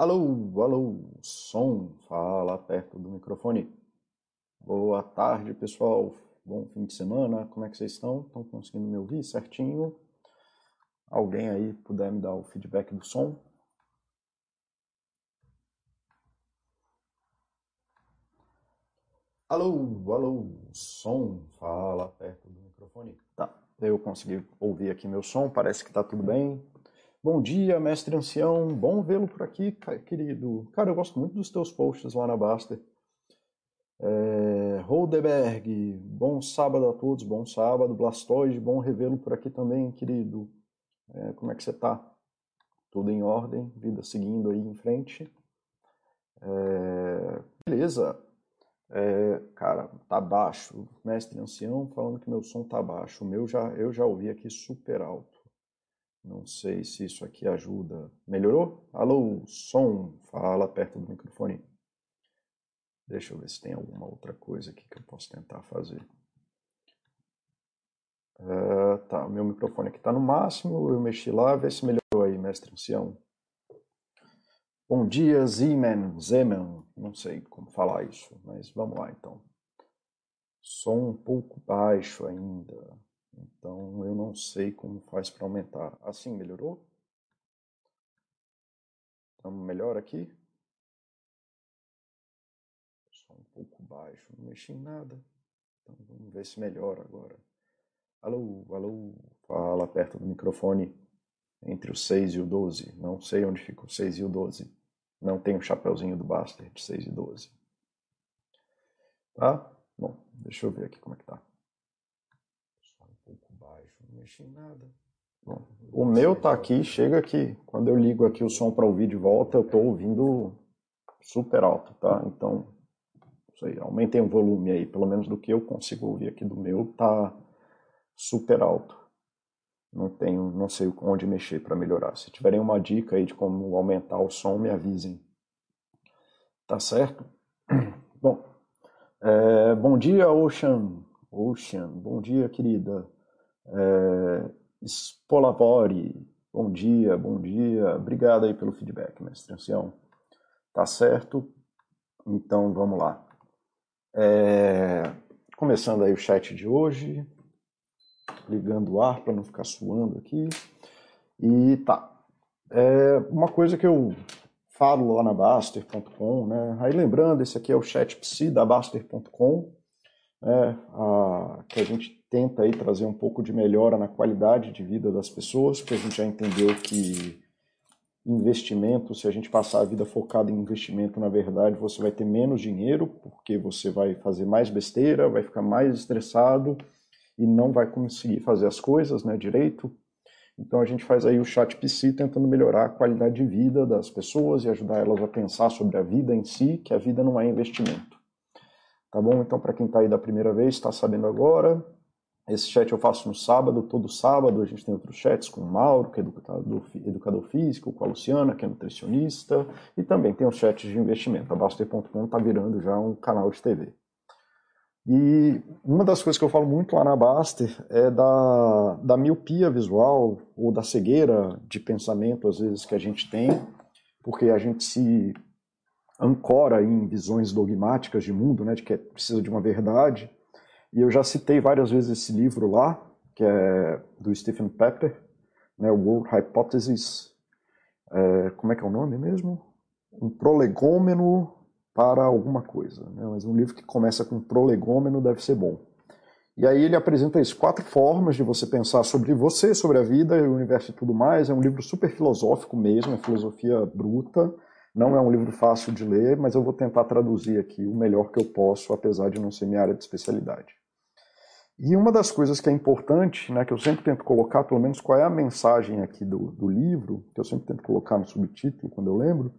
Alô, alô, som, fala perto do microfone. Boa tarde, pessoal. Bom fim de semana. Como é que vocês estão? Estão conseguindo me ouvir certinho? Alguém aí puder me dar o feedback do som? Alô, alô, som, fala perto do microfone. Tá, eu consegui ouvir aqui meu som, parece que tá tudo bem. Bom dia, mestre ancião, bom vê-lo por aqui, querido. Cara, eu gosto muito dos teus posts lá na Baster. É, Holdeberg, bom sábado a todos, bom sábado. Blastoise, bom revê-lo por aqui também, querido. É, como é que você tá? Tudo em ordem, vida seguindo aí em frente. É, beleza. É, cara, tá baixo. Mestre ancião falando que meu som tá baixo. O meu já, eu já ouvi aqui super alto. Não sei se isso aqui ajuda. Melhorou? Alô, som, fala perto do microfone. Deixa eu ver se tem alguma outra coisa aqui que eu posso tentar fazer. Uh, tá, meu microfone aqui tá no máximo. Eu mexi lá, vê se melhorou aí, mestre ancião. Bom dia, Zeman, Zeman, não sei como falar isso, mas vamos lá então. Som um pouco baixo ainda, então eu não sei como faz para aumentar. Assim melhorou? Estamos melhor aqui? Som um pouco baixo, não mexi em nada. Então vamos ver se melhora agora. Alô, alô, fala perto do microfone entre o 6 e o 12. Não sei onde fica o 6 e o 12. Não tem o chapeuzinho do Baster de 6 e 12. Tá? Bom, deixa eu ver aqui como é que tá. Só um pouco baixo, não mexi em nada. Bom, o meu tá aqui, chega aqui. Quando eu ligo aqui o som para ouvir de volta, eu tô ouvindo super alto, tá? Então, aí, aumentem o volume aí, pelo menos do que eu consigo ouvir aqui do meu, tá super alto não tenho, não sei onde mexer para melhorar. Se tiverem uma dica aí de como aumentar o som, me avisem. Tá certo? Bom, é, bom dia, Ocean. Ocean, bom dia, querida. É, bom dia, bom dia. Obrigado aí pelo feedback, mestre ancião. Tá certo? Então, vamos lá. É, começando aí o chat de hoje ligando o ar para não ficar suando aqui. E tá. É uma coisa que eu falo lá na Baster.com, né? Aí lembrando, esse aqui é o chat psi da Baster.com, né? a, que a gente tenta aí trazer um pouco de melhora na qualidade de vida das pessoas, porque a gente já entendeu que investimento, se a gente passar a vida focada em investimento, na verdade, você vai ter menos dinheiro, porque você vai fazer mais besteira, vai ficar mais estressado e não vai conseguir fazer as coisas né, direito. Então a gente faz aí o chat PC tentando melhorar a qualidade de vida das pessoas e ajudar elas a pensar sobre a vida em si, que a vida não é investimento. Tá bom? Então para quem está aí da primeira vez, está sabendo agora, esse chat eu faço no sábado, todo sábado a gente tem outros chats com o Mauro, que é educador, educador físico, com a Luciana, que é nutricionista, e também tem os chats de investimento. A Baster.com está virando já um canal de TV. E uma das coisas que eu falo muito lá na Baster é da, da miopia visual ou da cegueira de pensamento, às vezes, que a gente tem, porque a gente se ancora em visões dogmáticas de mundo, né, de que é, precisa de uma verdade. E eu já citei várias vezes esse livro lá, que é do Stephen Pepper, né, World Hypothesis. É, como é que é o nome mesmo? Um prolegômeno para alguma coisa. Né? Mas um livro que começa com prolegômeno deve ser bom. E aí ele apresenta as quatro formas de você pensar sobre você, sobre a vida, o universo e tudo mais. É um livro super filosófico mesmo, é filosofia bruta. Não é um livro fácil de ler, mas eu vou tentar traduzir aqui o melhor que eu posso, apesar de não ser minha área de especialidade. E uma das coisas que é importante, né, que eu sempre tento colocar, pelo menos qual é a mensagem aqui do, do livro, que eu sempre tento colocar no subtítulo quando eu lembro,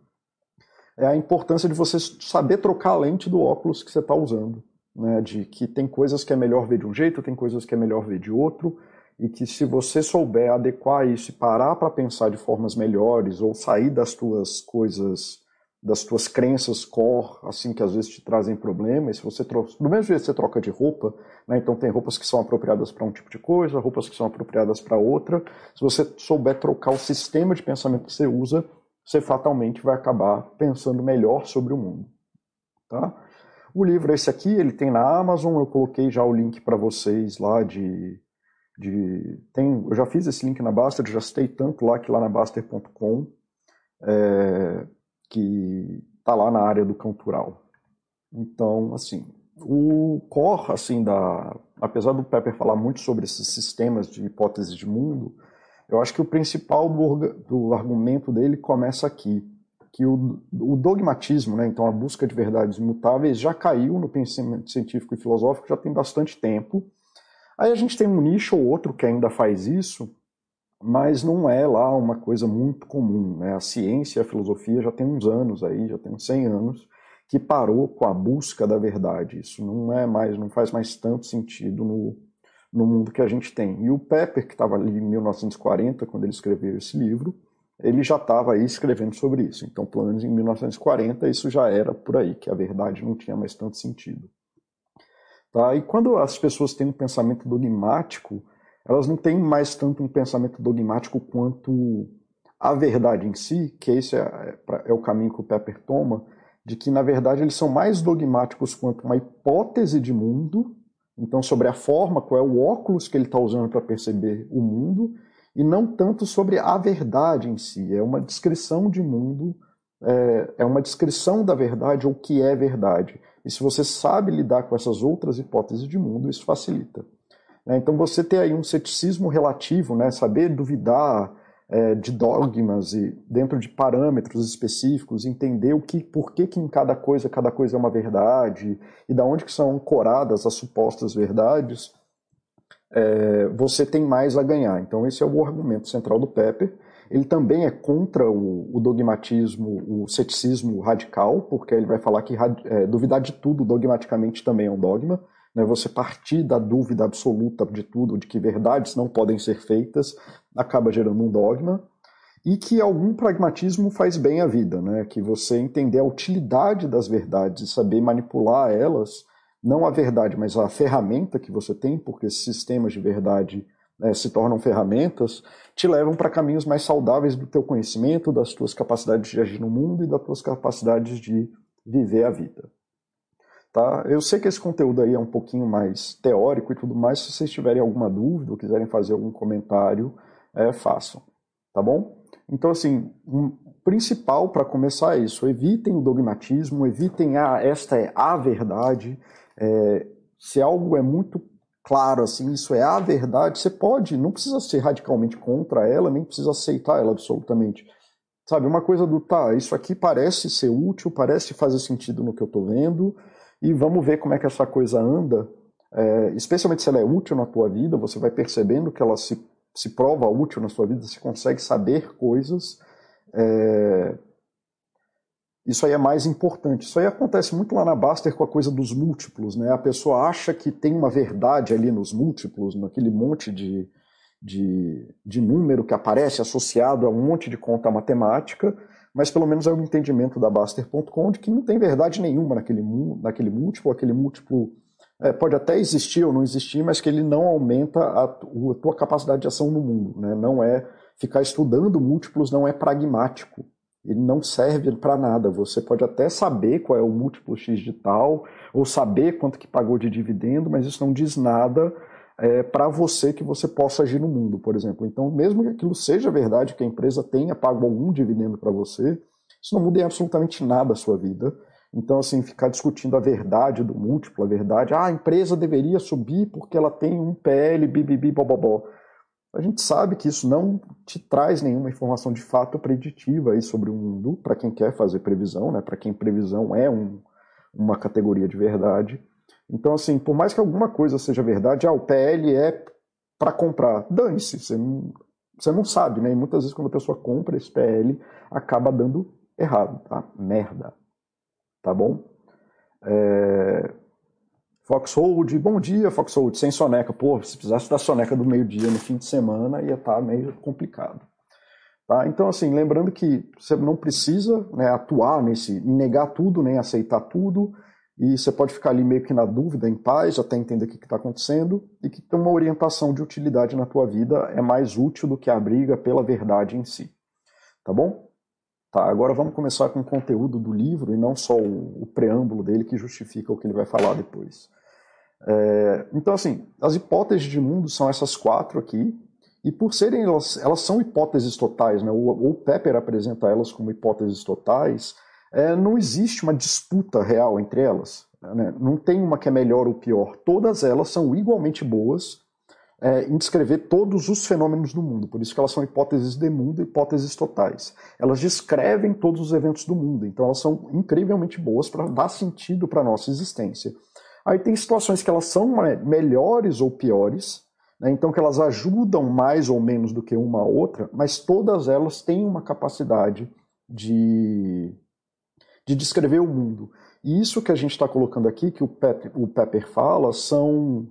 é a importância de você saber trocar a lente do óculos que você está usando. Né? De que tem coisas que é melhor ver de um jeito, tem coisas que é melhor ver de outro, e que se você souber adequar isso e parar para pensar de formas melhores, ou sair das tuas coisas, das tuas crenças core, assim, que às vezes te trazem problemas, se você troca, do mesmo jeito que você troca de roupa, né? então tem roupas que são apropriadas para um tipo de coisa, roupas que são apropriadas para outra, se você souber trocar o sistema de pensamento que você usa, você fatalmente vai acabar pensando melhor sobre o mundo. Tá? O livro é esse aqui, ele tem na Amazon, eu coloquei já o link para vocês lá de, de tem, eu já fiz esse link na Baster, já citei tanto lá que lá na Baster.com, é, que tá lá na área do cantural. Então, assim, o core, assim, da, apesar do Pepper falar muito sobre esses sistemas de hipóteses de mundo, eu acho que o principal do, do argumento dele começa aqui, que o, o, dogmatismo, né, então a busca de verdades imutáveis, já caiu no pensamento científico e filosófico já tem bastante tempo. Aí a gente tem um nicho ou outro que ainda faz isso, mas não é lá uma coisa muito comum. Né? A ciência e a filosofia já tem uns anos aí, já tem uns 100 anos, que parou com a busca da verdade. Isso não é mais, não faz mais tanto sentido no, no mundo que a gente tem. E o Pepper, que estava ali em 1940, quando ele escreveu esse livro, ele já estava aí escrevendo sobre isso. Então, pelo menos em 1940, isso já era por aí, que a verdade não tinha mais tanto sentido. Tá? E quando as pessoas têm um pensamento dogmático, elas não têm mais tanto um pensamento dogmático quanto a verdade em si, que esse é, é o caminho que o Pepper toma, de que, na verdade, eles são mais dogmáticos quanto uma hipótese de mundo, então sobre a forma, qual é o óculos que ele está usando para perceber o mundo, e não tanto sobre a verdade em si. É uma descrição de mundo, é, é uma descrição da verdade ou o que é verdade. E se você sabe lidar com essas outras hipóteses de mundo, isso facilita. Né? Então você ter aí um ceticismo relativo, né? saber duvidar é, de dogmas e dentro de parâmetros específicos, entender o que, por que, que em cada coisa cada coisa é uma verdade e da onde que são ancoradas as supostas verdades, é, você tem mais a ganhar. Então esse é o argumento central do Pepper. Ele também é contra o, o dogmatismo, o ceticismo radical, porque ele vai falar que é, duvidar de tudo dogmaticamente também é um dogma né, você partir da dúvida absoluta de tudo, de que verdades não podem ser feitas, acaba gerando um dogma, e que algum pragmatismo faz bem à vida, né, que você entender a utilidade das verdades e saber manipular elas, não a verdade, mas a ferramenta que você tem, porque esses sistemas de verdade né, se tornam ferramentas, te levam para caminhos mais saudáveis do teu conhecimento, das tuas capacidades de agir no mundo e das tuas capacidades de viver a vida. Tá? Eu sei que esse conteúdo aí é um pouquinho mais teórico e tudo mais. Se vocês tiverem alguma dúvida ou quiserem fazer algum comentário, é, façam. Tá bom? Então, assim, um principal para começar é isso. Evitem o dogmatismo, evitem a esta é a verdade. É, se algo é muito claro, assim, isso é a verdade, você pode, não precisa ser radicalmente contra ela, nem precisa aceitar ela absolutamente. Sabe, uma coisa do, tá, isso aqui parece ser útil, parece fazer sentido no que eu estou vendo, e vamos ver como é que essa coisa anda, é, especialmente se ela é útil na tua vida, você vai percebendo que ela se, se prova útil na sua vida, você consegue saber coisas. É, isso aí é mais importante. Isso aí acontece muito lá na Baster com a coisa dos múltiplos. Né? A pessoa acha que tem uma verdade ali nos múltiplos, naquele monte de, de, de número que aparece associado a um monte de conta matemática, mas pelo menos é o entendimento da Baster.com de que não tem verdade nenhuma naquele, naquele múltiplo, aquele múltiplo é, pode até existir ou não existir, mas que ele não aumenta a, a tua capacidade de ação no mundo. Né? Não é ficar estudando múltiplos, não é pragmático. Ele não serve para nada. Você pode até saber qual é o múltiplo x de tal, ou saber quanto que pagou de dividendo, mas isso não diz nada é, para você que você possa agir no mundo, por exemplo. Então, mesmo que aquilo seja verdade, que a empresa tenha pago algum dividendo para você, isso não muda em absolutamente nada a sua vida. Então, assim, ficar discutindo a verdade do múltiplo, a verdade, ah, a empresa deveria subir porque ela tem um PL, bibibi, bobobó. A gente sabe que isso não te traz nenhuma informação de fato preditiva aí sobre o mundo, para quem quer fazer previsão, né? para quem previsão é um, uma categoria de verdade. Então, assim, por mais que alguma coisa seja verdade, ah, o PL é para comprar. Dane-se, você não, você não sabe, né? E muitas vezes quando a pessoa compra esse PL, acaba dando errado, tá? Merda. Tá bom? É... Foxhold, bom dia, Foxhold, sem soneca. Pô, se precisasse da soneca do meio-dia no fim de semana, ia estar tá meio complicado. Tá? Então, assim, lembrando que você não precisa né, atuar nesse, negar tudo, nem aceitar tudo, e você pode ficar ali meio que na dúvida, em paz, até entender o que está acontecendo, e que ter uma orientação de utilidade na tua vida é mais útil do que a briga pela verdade em si. Tá bom? Tá, agora vamos começar com o conteúdo do livro e não só o, o preâmbulo dele que justifica o que ele vai falar depois. É, então, assim, as hipóteses de mundo são essas quatro aqui, e por serem elas, elas são hipóteses totais, né? o, o Pepper apresenta elas como hipóteses totais, é, não existe uma disputa real entre elas. Né? Não tem uma que é melhor ou pior. Todas elas são igualmente boas é, em descrever todos os fenômenos do mundo. Por isso que elas são hipóteses de mundo, hipóteses totais. Elas descrevem todos os eventos do mundo, então elas são incrivelmente boas para dar sentido para a nossa existência. Aí tem situações que elas são melhores ou piores, né, então que elas ajudam mais ou menos do que uma outra, mas todas elas têm uma capacidade de, de descrever o mundo. E isso que a gente está colocando aqui, que o Pepper, o Pepper fala, são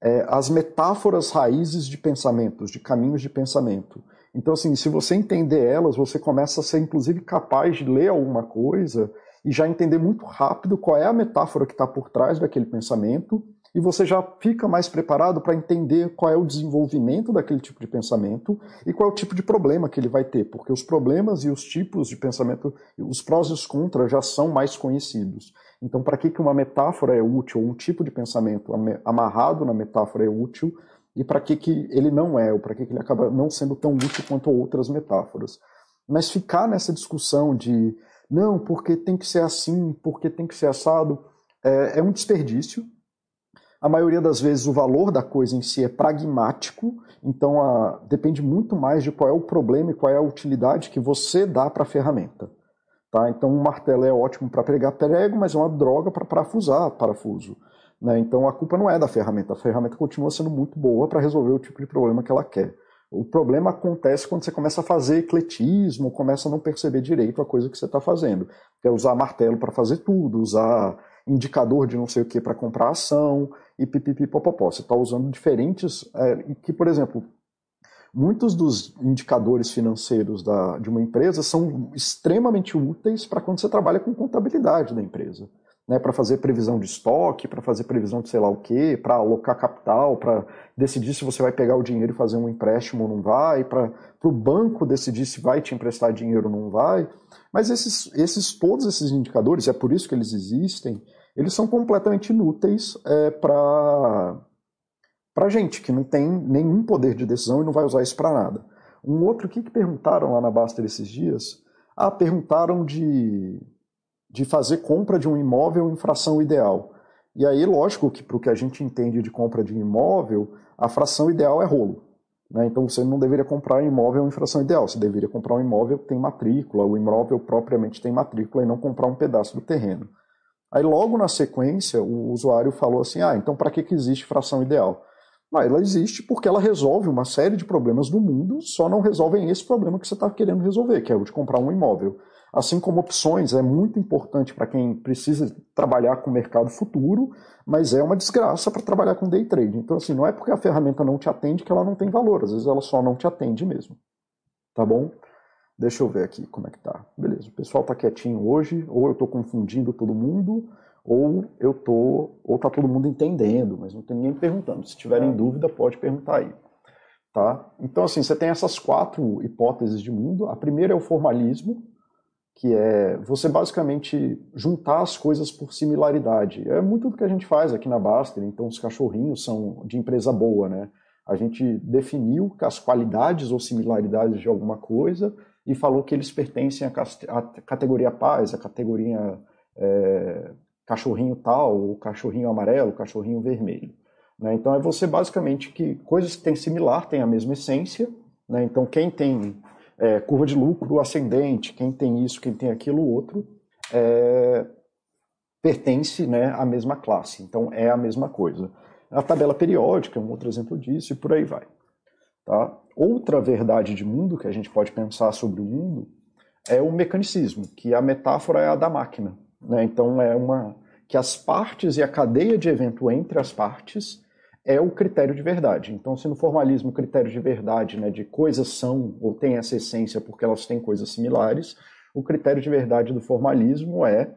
é, as metáforas raízes de pensamentos, de caminhos de pensamento. Então, assim, se você entender elas, você começa a ser, inclusive, capaz de ler alguma coisa e já entender muito rápido qual é a metáfora que está por trás daquele pensamento, e você já fica mais preparado para entender qual é o desenvolvimento daquele tipo de pensamento e qual é o tipo de problema que ele vai ter, porque os problemas e os tipos de pensamento, os prós e os contras já são mais conhecidos. Então, para que, que uma metáfora é útil, ou um tipo de pensamento amarrado na metáfora é útil, e para que, que ele não é, ou para que, que ele acaba não sendo tão útil quanto outras metáforas. Mas ficar nessa discussão de não, porque tem que ser assim, porque tem que ser assado, é, é um desperdício. A maioria das vezes o valor da coisa em si é pragmático, então a, depende muito mais de qual é o problema e qual é a utilidade que você dá para a ferramenta. Tá? Então, um martelo é ótimo para pregar prego, mas é uma droga para parafusar parafuso. Né? Então, a culpa não é da ferramenta. A ferramenta continua sendo muito boa para resolver o tipo de problema que ela quer. O problema acontece quando você começa a fazer ecletismo, começa a não perceber direito a coisa que você está fazendo. É usar martelo para fazer tudo, usar indicador de não sei o que para comprar ação e pipipipopopó. Você está usando diferentes. É, que, por exemplo, muitos dos indicadores financeiros da, de uma empresa são extremamente úteis para quando você trabalha com contabilidade da empresa. Né, para fazer previsão de estoque, para fazer previsão de sei lá o quê, para alocar capital, para decidir se você vai pegar o dinheiro e fazer um empréstimo ou não vai, para o banco decidir se vai te emprestar dinheiro ou não vai. Mas esses, esses todos esses indicadores, é por isso que eles existem, eles são completamente inúteis é, para para gente que não tem nenhum poder de decisão e não vai usar isso para nada. Um outro que, que perguntaram lá na Baster esses dias? Ah, perguntaram de, de fazer compra de um imóvel em fração ideal. E aí, lógico que para o que a gente entende de compra de imóvel, a fração ideal é rolo. Né? Então você não deveria comprar imóvel em fração ideal, você deveria comprar um imóvel que tem matrícula, o imóvel propriamente tem matrícula e não comprar um pedaço do terreno. Aí logo na sequência, o usuário falou assim: ah, então para que, que existe fração ideal? Ah, ela existe porque ela resolve uma série de problemas do mundo, só não resolvem esse problema que você está querendo resolver, que é o de comprar um imóvel. Assim como opções é muito importante para quem precisa trabalhar com o mercado futuro, mas é uma desgraça para trabalhar com day trade. Então, assim, não é porque a ferramenta não te atende que ela não tem valor, às vezes ela só não te atende mesmo. Tá bom? Deixa eu ver aqui como é que tá. Beleza, o pessoal tá quietinho hoje, ou eu estou confundindo todo mundo, ou eu tô, ou tá todo mundo entendendo, mas não tem ninguém perguntando. Se tiverem é. dúvida, pode perguntar aí. Tá? Então, assim, você tem essas quatro hipóteses de mundo. A primeira é o formalismo, que é você basicamente juntar as coisas por similaridade. É muito do que a gente faz aqui na Baster, então os cachorrinhos são de empresa boa, né? A gente definiu as qualidades ou similaridades de alguma coisa e falou que eles pertencem à categoria paz, à categoria é, cachorrinho tal, o cachorrinho amarelo, cachorrinho vermelho. Né? Então é você basicamente que coisas que têm similar têm a mesma essência. Né? Então quem tem é, curva de lucro ascendente, quem tem isso, quem tem aquilo outro, é, pertence né, à mesma classe. Então é a mesma coisa. A tabela periódica é um outro exemplo disso e por aí vai. Tá? Outra verdade de mundo que a gente pode pensar sobre o mundo é o mecanicismo, que a metáfora é a da máquina. Né? Então é uma que as partes e a cadeia de evento entre as partes é o critério de verdade. Então, se no formalismo o critério de verdade, né, de coisas são ou têm essa essência porque elas têm coisas similares, o critério de verdade do formalismo é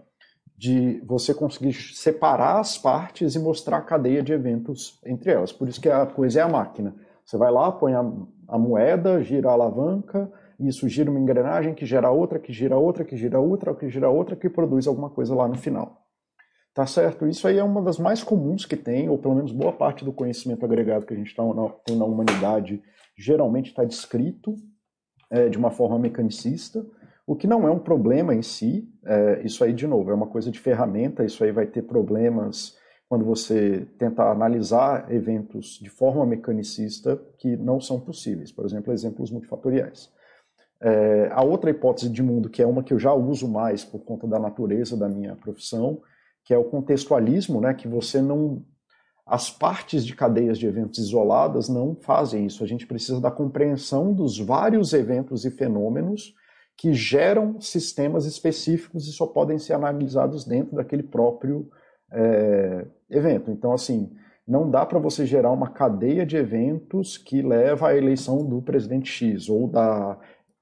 de você conseguir separar as partes e mostrar a cadeia de eventos entre elas. Por isso que a coisa é a máquina. Você vai lá, põe a, a moeda, gira a alavanca, e isso gira uma engrenagem que gera outra, que gira outra, que gira outra, que gira outra, que produz alguma coisa lá no final. Tá certo? Isso aí é uma das mais comuns que tem, ou pelo menos boa parte do conhecimento agregado que a gente tá, tem na humanidade geralmente está descrito é, de uma forma mecanicista, o que não é um problema em si. É, isso aí, de novo, é uma coisa de ferramenta, isso aí vai ter problemas quando você tenta analisar eventos de forma mecanicista que não são possíveis. Por exemplo, exemplos multifatoriais. É, a outra hipótese de mundo, que é uma que eu já uso mais por conta da natureza da minha profissão, que é o contextualismo, né, que você não as partes de cadeias de eventos isoladas não fazem isso. A gente precisa da compreensão dos vários eventos e fenômenos que geram sistemas específicos e só podem ser analisados dentro daquele próprio é, evento. Então, assim, não dá para você gerar uma cadeia de eventos que leva à eleição do presidente X ou da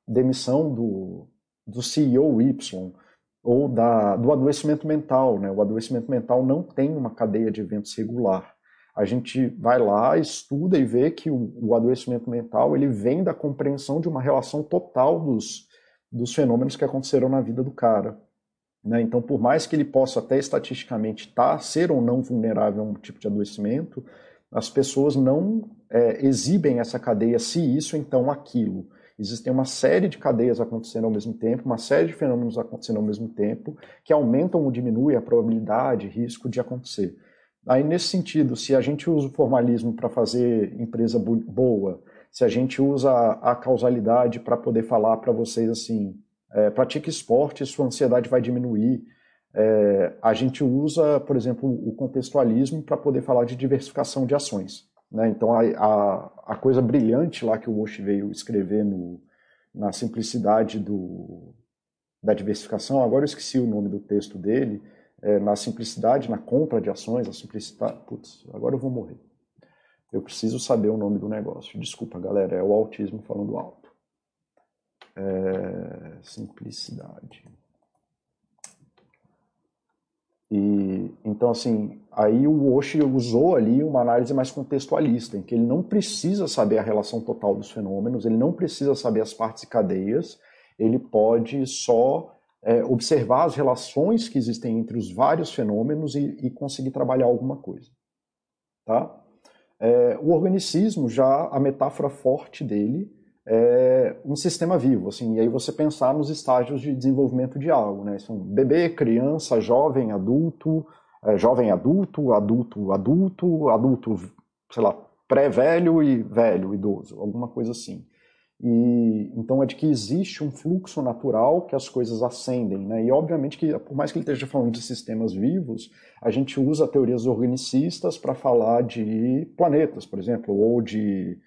demissão do, do CEO Y ou da, do adoecimento mental. Né? O adoecimento mental não tem uma cadeia de eventos regular. A gente vai lá, estuda e vê que o, o adoecimento mental ele vem da compreensão de uma relação total dos, dos fenômenos que aconteceram na vida do cara. Né? Então, por mais que ele possa até estatisticamente tá, ser ou não vulnerável a um tipo de adoecimento, as pessoas não é, exibem essa cadeia, se isso, então aquilo. Existem uma série de cadeias acontecendo ao mesmo tempo, uma série de fenômenos acontecendo ao mesmo tempo, que aumentam ou diminuem a probabilidade, risco de acontecer. Aí, nesse sentido, se a gente usa o formalismo para fazer empresa boa, se a gente usa a causalidade para poder falar para vocês assim, é, pratique esporte, sua ansiedade vai diminuir. É, a gente usa, por exemplo, o contextualismo para poder falar de diversificação de ações. Né? Então, a, a, a, coisa brilhante lá que o Walsh veio escrever no, na simplicidade do, da diversificação, agora eu esqueci o nome do texto dele, é, na simplicidade, na compra de ações, a simplicidade. Putz, agora eu vou morrer. Eu preciso saber o nome do negócio. Desculpa, galera, é o autismo falando alto. É, simplicidade. E então assim, aí o Oshi usou ali uma análise mais contextualista, em que ele não precisa saber a relação total dos fenômenos, ele não precisa saber as partes e cadeias, ele pode só é, observar as relações que existem entre os vários fenômenos e, e conseguir trabalhar alguma coisa. Tá? É, o organicismo, já a metáfora forte dele, é um sistema vivo, assim, e aí você pensar nos estágios de desenvolvimento de algo, né? São bebê, criança, jovem, adulto, é, jovem adulto, adulto, adulto, adulto, sei lá, pré-velho e velho, idoso, alguma coisa assim. E então é de que existe um fluxo natural que as coisas ascendem, né? E obviamente que por mais que ele esteja falando de sistemas vivos, a gente usa teorias organicistas para falar de planetas, por exemplo, ou de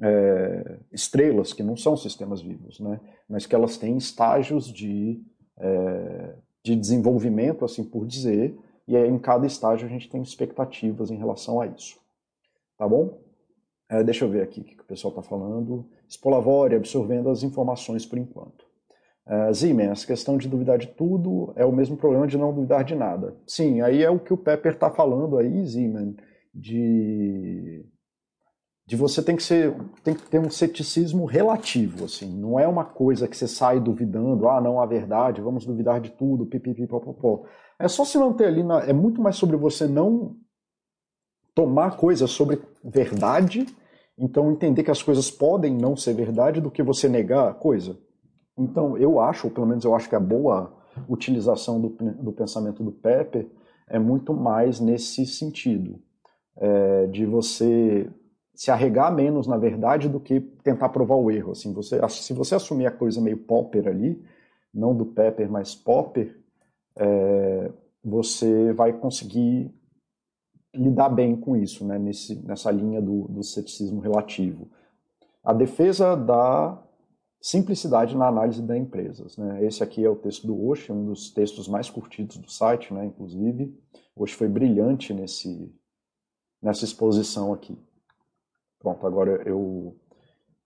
é, estrelas, que não são sistemas vivos, né? mas que elas têm estágios de, é, de desenvolvimento, assim por dizer, e aí, em cada estágio a gente tem expectativas em relação a isso. Tá bom? É, deixa eu ver aqui o que o pessoal está falando. Spolavori absorvendo as informações por enquanto. Uh, Siemens, questão de duvidar de tudo é o mesmo problema de não duvidar de nada. Sim, aí é o que o Pepper está falando aí, Siemens, de de você tem que ser tem que ter um ceticismo relativo assim não é uma coisa que você sai duvidando ah não a verdade vamos duvidar de tudo pipipi popopó é só se manter ali na, é muito mais sobre você não tomar coisas sobre verdade então entender que as coisas podem não ser verdade do que você negar a coisa então eu acho ou pelo menos eu acho que a boa utilização do, do pensamento do Pepper é muito mais nesse sentido é, de você se arregar menos na verdade do que tentar provar o erro. Assim, você, se você assumir a coisa meio Popper ali, não do Pepper, mas Popper, é, você vai conseguir lidar bem com isso, né, nesse, nessa linha do, do ceticismo relativo. A defesa da simplicidade na análise das empresas. Né? Esse aqui é o texto do Osh, um dos textos mais curtidos do site, né, inclusive. Osh foi brilhante nesse, nessa exposição aqui. Pronto, agora eu.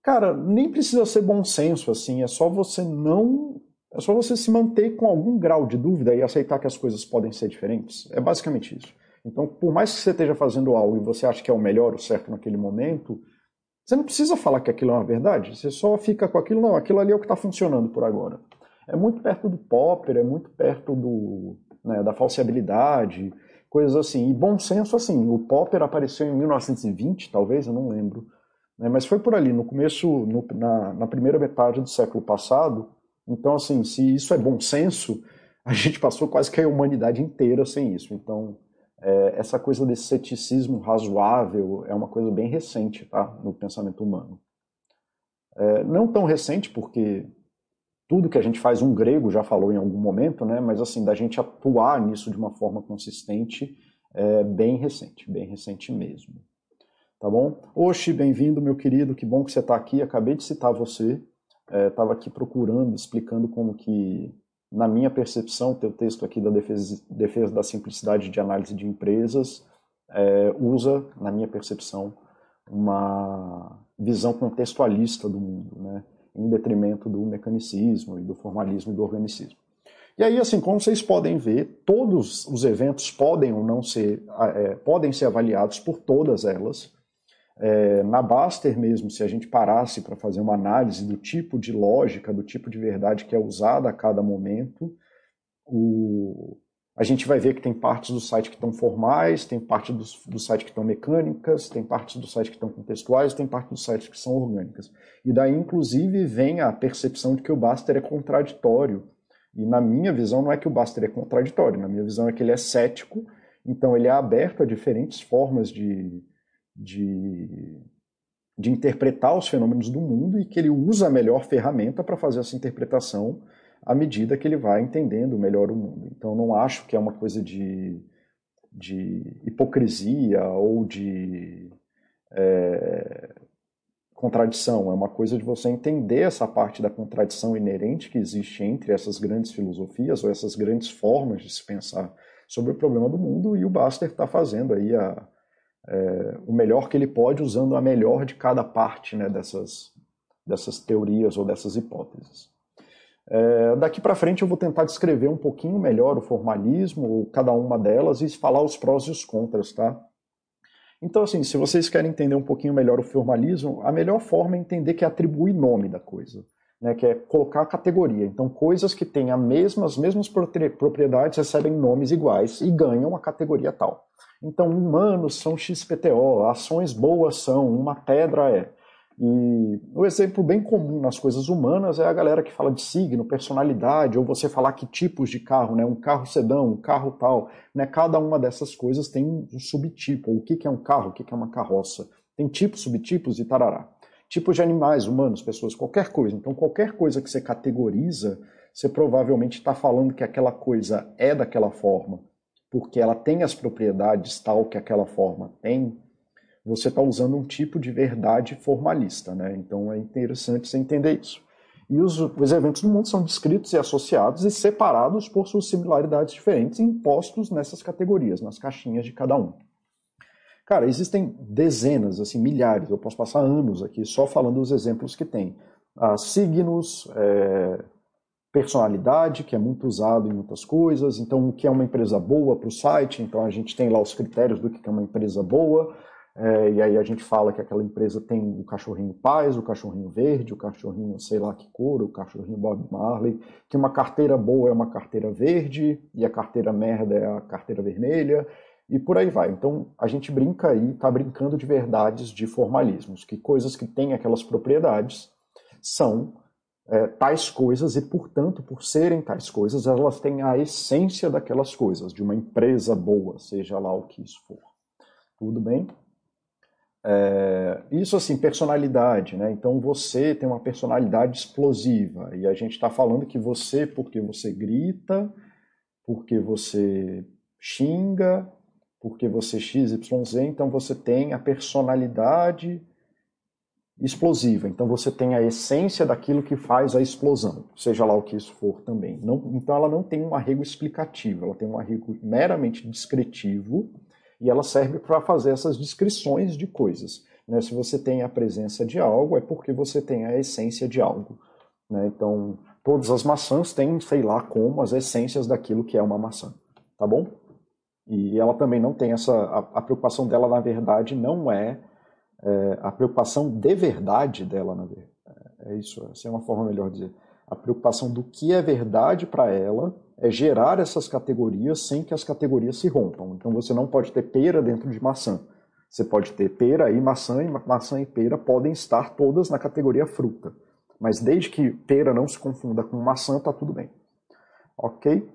Cara, nem precisa ser bom senso, assim, é só você não. É só você se manter com algum grau de dúvida e aceitar que as coisas podem ser diferentes. É basicamente isso. Então, por mais que você esteja fazendo algo e você acha que é o melhor, o certo naquele momento, Você não precisa falar que aquilo é uma verdade, você só fica com aquilo, não, aquilo ali é o que está funcionando por agora. É muito perto do Popper, é muito perto do, né, da falseabilidade, coisas assim. E bom senso, assim, o Popper apareceu em 1920, talvez, eu não lembro. Né, mas foi por ali, no começo, no, na, na primeira metade do século passado. Então, assim, se isso é bom senso, a gente passou quase que a humanidade inteira sem isso. Então, é, essa coisa desse ceticismo razoável é uma coisa bem recente tá, no pensamento humano. É, não tão recente, porque tudo que a gente faz, um grego já falou em algum momento, né, mas assim, da gente atuar nisso de uma forma consistente é bem recente, bem recente mesmo. Tá bom? Oxi, bem-vindo, meu querido, que bom que você está aqui. Acabei de citar você, estava é, aqui procurando, explicando como que na minha percepção, teu texto aqui da defesa, defesa da simplicidade de análise de empresas é, usa, na minha percepção, uma visão contextualista do mundo, né, em detrimento do mecanicismo e do formalismo e do organicismo. E aí, assim, como vocês podem ver, todos os eventos podem ou não ser, é, podem ser avaliados por todas elas, é, na Baster mesmo, se a gente parasse para fazer uma análise do tipo de lógica, do tipo de verdade que é usada a cada momento, o, a gente vai ver que tem partes do site que estão formais, tem partes do, do site que estão mecânicas, tem partes do site que estão contextuais, tem partes do site que são orgânicas. E daí, inclusive, vem a percepção de que o Baster é contraditório. E na minha visão, não é que o Baster é contraditório, na minha visão é que ele é cético, então ele é aberto a diferentes formas de, de, de interpretar os fenômenos do mundo e que ele usa a melhor ferramenta para fazer essa interpretação à medida que ele vai entendendo melhor o mundo. Então, não acho que é uma coisa de, de hipocrisia ou de é, contradição, é uma coisa de você entender essa parte da contradição inerente que existe entre essas grandes filosofias ou essas grandes formas de se pensar sobre o problema do mundo, e o Baster está fazendo aí a, é, o melhor que ele pode usando a melhor de cada parte né, dessas, dessas teorias ou dessas hipóteses. É, daqui para frente eu vou tentar descrever um pouquinho melhor o formalismo, ou cada uma delas, e falar os prós e os contras, tá? Então, assim, se vocês querem entender um pouquinho melhor o formalismo, a melhor forma é entender que é atribuir nome da coisa, né, que é colocar a categoria. Então, coisas que têm a mesma, as mesmas propriedades recebem nomes iguais e ganham a categoria tal. Então, humanos são XPTO, ações boas são, uma pedra é. E o exemplo bem comum nas coisas humanas é a galera que fala de signo, personalidade, ou você falar que tipos de carro, né? Um carro sedã, um carro tal, né? Cada uma dessas coisas tem um subtipo. O que é um carro, o que é uma carroça. Tem tipos, subtipos e tarará. Tipos de animais, humanos, pessoas, qualquer coisa. Então, qualquer coisa que você categoriza, você provavelmente está falando que aquela coisa é daquela forma porque ela tem as propriedades tal que aquela forma tem, você está usando um tipo de verdade formalista, né? Então é interessante você entender isso. E os, os, eventos do mundo são descritos e associados e separados por suas similaridades diferentes, impostos nessas categorias, nas caixinhas de cada um. Cara, existem dezenas, assim, milhares, eu posso passar anos aqui só falando dos exemplos que tem. Ah, signos, é, personalidade, que é muito usado em muitas coisas. Então, o que é uma empresa boa para o site? Então, a gente tem lá os critérios do que é uma empresa boa. É, e aí a gente fala que aquela empresa tem o cachorrinho paz, o cachorrinho verde, o cachorrinho sei lá que cor, o cachorrinho Bob Marley, que uma carteira boa é uma carteira verde e a carteira merda é a carteira vermelha e por aí vai. Então a gente brinca aí, está brincando de verdades, de formalismos, que coisas que têm aquelas propriedades são é, tais coisas e, portanto, por serem tais coisas, elas têm a essência daquelas coisas, de uma empresa boa, seja lá o que isso for. Tudo bem? É, isso assim, personalidade, né? Então você tem uma personalidade explosiva e a gente está falando que você, porque você grita, porque você xinga, porque você XYZ, então você tem a personalidade explosiva. Então você tem a essência daquilo que faz a explosão, seja lá o que isso for também. Não, então ela não tem um arrego explicativo, ela tem um arrego meramente descritivo e ela serve para fazer essas descrições de coisas. Né? Se você tem a presença de algo, é porque você tem a essência de algo. Né? Então todas as maçãs têm, sei lá como, as essências daquilo que é uma maçã. Tá bom? E ela também não tem essa. A, a preocupação dela, na verdade, não é é, a preocupação de verdade dela, na verdade, é isso, essa é uma forma melhor de dizer. A preocupação do que é verdade para ela é gerar essas categorias sem que as categorias se rompam. Então você não pode ter pera dentro de maçã. Você pode ter pera e maçã, e maçã e pera podem estar todas na categoria fruta. Mas desde que pera não se confunda com maçã, está tudo bem. Ok?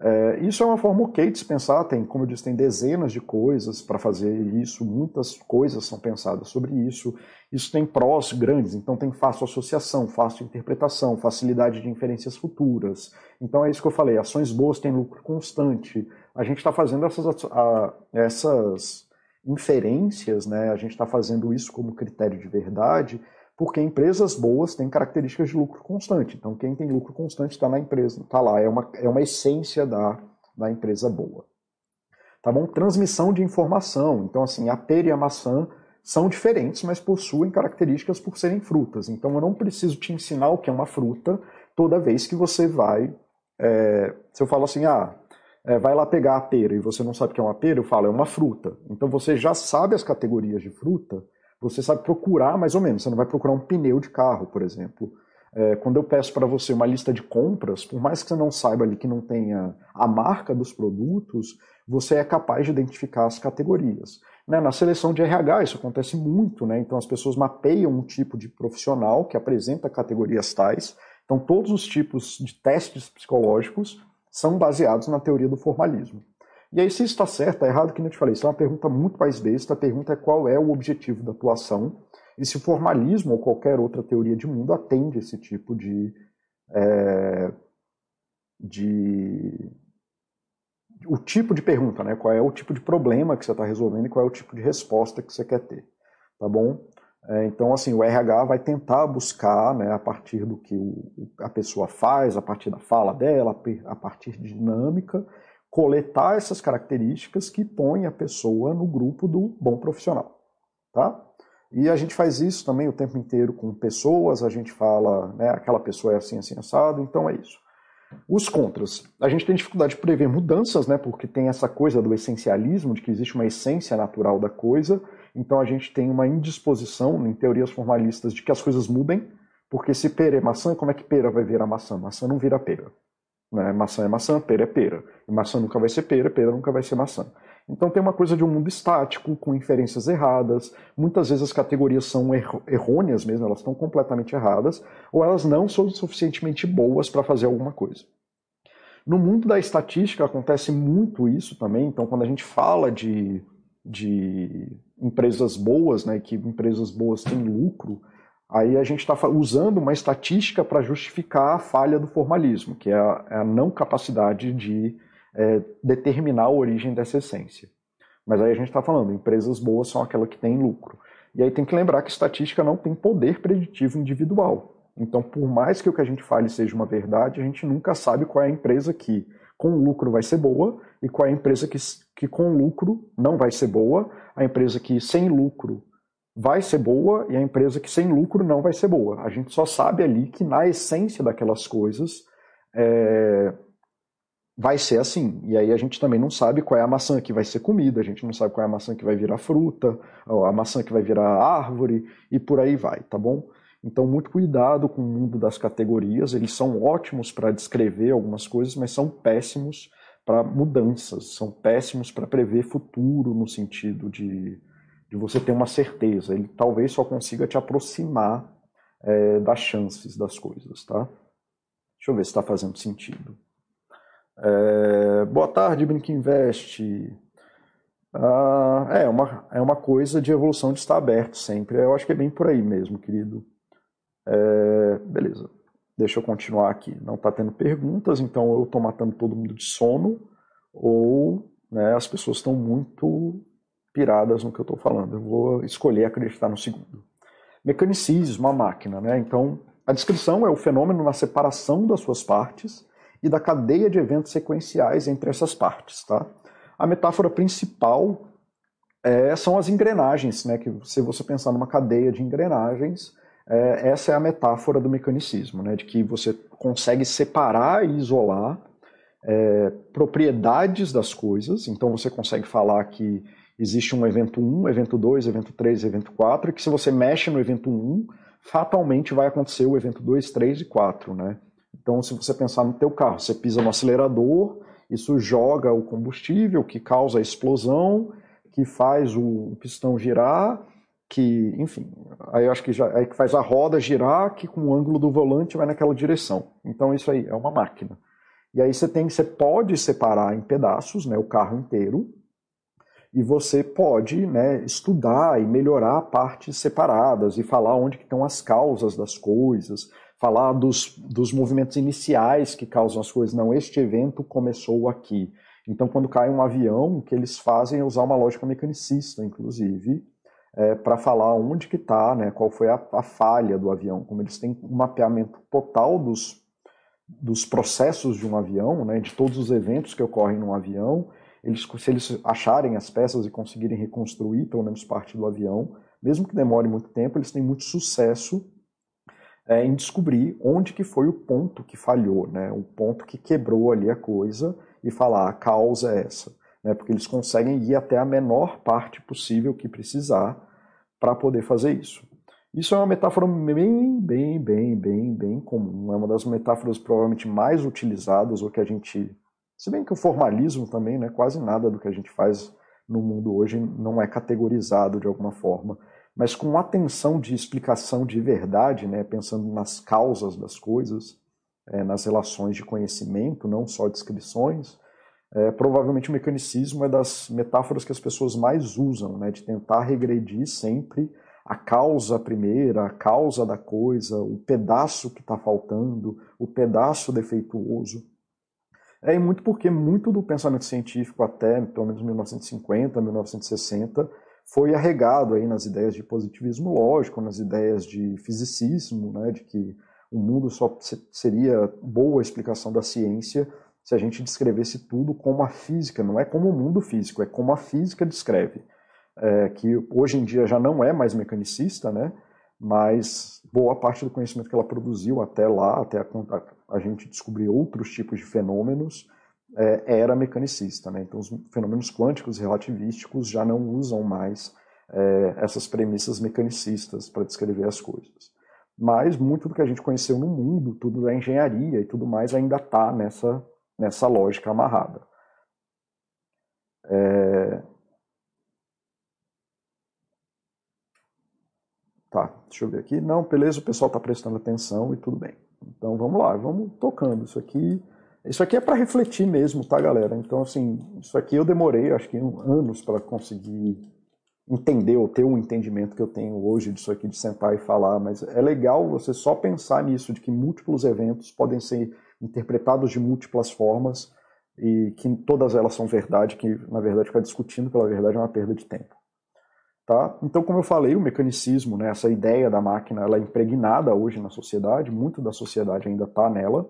É, isso é uma forma ok de se pensar, tem, como eu disse, tem dezenas de coisas para fazer isso, muitas coisas são pensadas sobre isso. Isso tem prós grandes, então tem fácil associação, fácil interpretação, facilidade de inferências futuras. Então é isso que eu falei, ações boas têm lucro constante. A gente está fazendo essas, a, essas inferências, né? a gente está fazendo isso como critério de verdade, porque empresas boas têm características de lucro constante. Então, quem tem lucro constante está na empresa, está lá, é uma, é uma essência da, da empresa boa. Tá bom? Transmissão de informação. Então, assim, a pera e a maçã são diferentes, mas possuem características por serem frutas. Então, eu não preciso te ensinar o que é uma fruta toda vez que você vai. É, se eu falo assim, ah, é, vai lá pegar a pera e você não sabe o que é uma pera, eu falo, é uma fruta. Então, você já sabe as categorias de fruta você sabe procurar mais ou menos. Você não vai procurar um pneu de carro, por exemplo. É, quando eu peço para você uma lista de compras, por mais que você não saiba ali que não tenha a marca dos produtos, você é capaz de identificar as categorias. Né? Na seleção de RH isso acontece muito, né? então as pessoas mapeiam um tipo de profissional que apresenta categorias tais. Então todos os tipos de testes psicológicos são baseados na teoria do formalismo. E aí, se isso está certo, está errado, que não te falei, isso é uma pergunta muito mais besta. A pergunta é qual é o objetivo da atuação e se o formalismo ou qualquer outra teoria de mundo atende esse tipo de. É, de o tipo de pergunta, né? Qual é o tipo de problema que você está resolvendo e qual é o tipo de resposta que você quer ter, tá bom? É, então, assim, o RH vai tentar buscar, né, a partir do que o, a pessoa faz, a partir da fala dela, a partir de dinâmica, coletar essas características que põem a pessoa no grupo do bom profissional, tá? E a gente faz isso também o tempo inteiro com pessoas, a gente fala, né, aquela pessoa é assim, assim, assado, então é isso. Os contras. A gente tem dificuldade de prever mudanças, né, porque tem essa coisa do essencialismo, de que existe uma essência natural da coisa, então a gente tem uma indisposição, em teorias formalistas, de que as coisas mudem, porque se pera é maçã, como é que pera vai virar maçã? Maçã não vira pera. Né? Maçã é maçã, pera é pera. E maçã nunca vai ser pera, pera nunca vai ser maçã. Então tem uma coisa de um mundo estático, com inferências erradas. Muitas vezes as categorias são errôneas mesmo, elas estão completamente erradas, ou elas não são suficientemente boas para fazer alguma coisa. No mundo da estatística acontece muito isso também, então quando a gente fala de, de empresas boas, né, que empresas boas têm lucro, Aí a gente está usando uma estatística para justificar a falha do formalismo, que é a, é a não capacidade de é, determinar a origem dessa essência. Mas aí a gente está falando, empresas boas são aquelas que têm lucro. E aí tem que lembrar que estatística não tem poder preditivo individual. Então, por mais que o que a gente fale seja uma verdade, a gente nunca sabe qual é a empresa que com lucro vai ser boa e qual é a empresa que, que com lucro não vai ser boa, a empresa que sem lucro vai ser boa e a empresa que sem lucro não vai ser boa. A gente só sabe ali que na essência daquelas coisas é, vai ser assim. E aí a gente também não sabe qual é a maçã que vai ser comida, a gente não sabe qual é a maçã que vai virar fruta, a maçã que vai virar árvore e por aí vai, tá bom? Então, muito cuidado com o mundo das categorias. Eles são ótimos para descrever algumas coisas, mas são péssimos para mudanças, são péssimos para prever futuro no sentido de de você ter uma certeza. Ele talvez só consiga te aproximar é, das chances das coisas, tá? Deixa eu ver se está fazendo sentido. É, boa tarde, Brinque Invest. Ah, é, uma, é uma coisa de evolução de estar aberto sempre. Eu acho que é bem por aí mesmo, querido. É, beleza. Deixa eu continuar aqui. Não está tendo perguntas, então eu estou matando todo mundo de sono ou né, as pessoas estão muito piradas no que eu estou falando. Eu vou escolher acreditar no segundo. Mecanicismo, a máquina. Né? Então, a descrição é o fenômeno na separação das suas partes e da cadeia de eventos sequenciais entre essas partes. Tá? A metáfora principal é, são as engrenagens. Né? Que, se você pensar numa cadeia de engrenagens, é, essa é a metáfora do mecanicismo, né? de que você consegue separar e isolar é, propriedades das coisas. Então, você consegue falar que Existe um evento 1, evento 2, evento 3, evento 4, e que se você mexe no evento 1, fatalmente vai acontecer o evento 2, 3 e 4, né? Então, se você pensar no teu carro, você pisa no acelerador, isso joga o combustível, que causa a explosão, que faz o pistão girar, que, enfim, aí eu acho que já aí que faz a roda girar, que com o ângulo do volante vai naquela direção. Então isso aí é uma máquina. E aí você tem, você pode separar em pedaços, né, o carro inteiro, e você pode, né, estudar e melhorar partes separadas e falar onde que estão as causas das coisas, falar dos, dos movimentos iniciais que causam as coisas. Não, este evento começou aqui. Então, quando cai um avião, o que eles fazem é usar uma lógica mecanicista, inclusive, é, para falar onde que está, né, qual foi a, a, falha do avião, como eles têm um mapeamento total dos, dos processos de um avião, né, de todos os eventos que ocorrem num avião, eles, se eles acharem as peças e conseguirem reconstruir pelo menos parte do avião, mesmo que demore muito tempo, eles têm muito sucesso é, em descobrir onde que foi o ponto que falhou, né, o ponto que quebrou ali a coisa e falar a causa é essa né, porque eles conseguem ir até a menor parte possível que precisar para poder fazer isso. Isso é uma metáfora bem, bem, bem, bem, bem comum. É uma das metáforas provavelmente mais utilizadas, ou que a gente. Se bem que o formalismo também, né, quase nada do que a gente faz no mundo hoje não é categorizado de alguma forma, mas com atenção de explicação de verdade, né, pensando nas causas das coisas, é, nas relações de conhecimento, não só descrições, é, provavelmente o mecanicismo é das metáforas que as pessoas mais usam, né, de tentar regredir sempre a causa primeira, a causa da coisa, o pedaço que está faltando, o pedaço defeituoso. É muito porque muito do pensamento científico até pelo menos 1950, 1960 foi arregado aí nas ideias de positivismo lógico, nas ideias de fisicismo, né, de que o mundo só seria boa explicação da ciência se a gente descrevesse tudo como a física, não é como o mundo físico, é como a física descreve. É, que hoje em dia já não é mais mecanicista, né? mas boa parte do conhecimento que ela produziu até lá, até a, a gente descobrir outros tipos de fenômenos, é, era mecanicista. Né? Então, os fenômenos quânticos relativísticos já não usam mais é, essas premissas mecanicistas para descrever as coisas. Mas muito do que a gente conheceu no mundo, tudo da engenharia e tudo mais, ainda está nessa nessa lógica amarrada. É... Tá, deixa eu ver aqui. Não, beleza, o pessoal está prestando atenção e tudo bem. Então vamos lá, vamos tocando. Isso aqui, isso aqui é para refletir mesmo, tá, galera? Então, assim, isso aqui eu demorei, acho que anos para conseguir entender ou ter um entendimento que eu tenho hoje disso aqui, de sentar e falar, mas é legal você só pensar nisso, de que múltiplos eventos podem ser interpretados de múltiplas formas e que todas elas são verdade, que na verdade ficar discutindo pela verdade é uma perda de tempo. Tá? Então, como eu falei, o mecanicismo, né, essa ideia da máquina, ela é impregnada hoje na sociedade, muito da sociedade ainda está nela,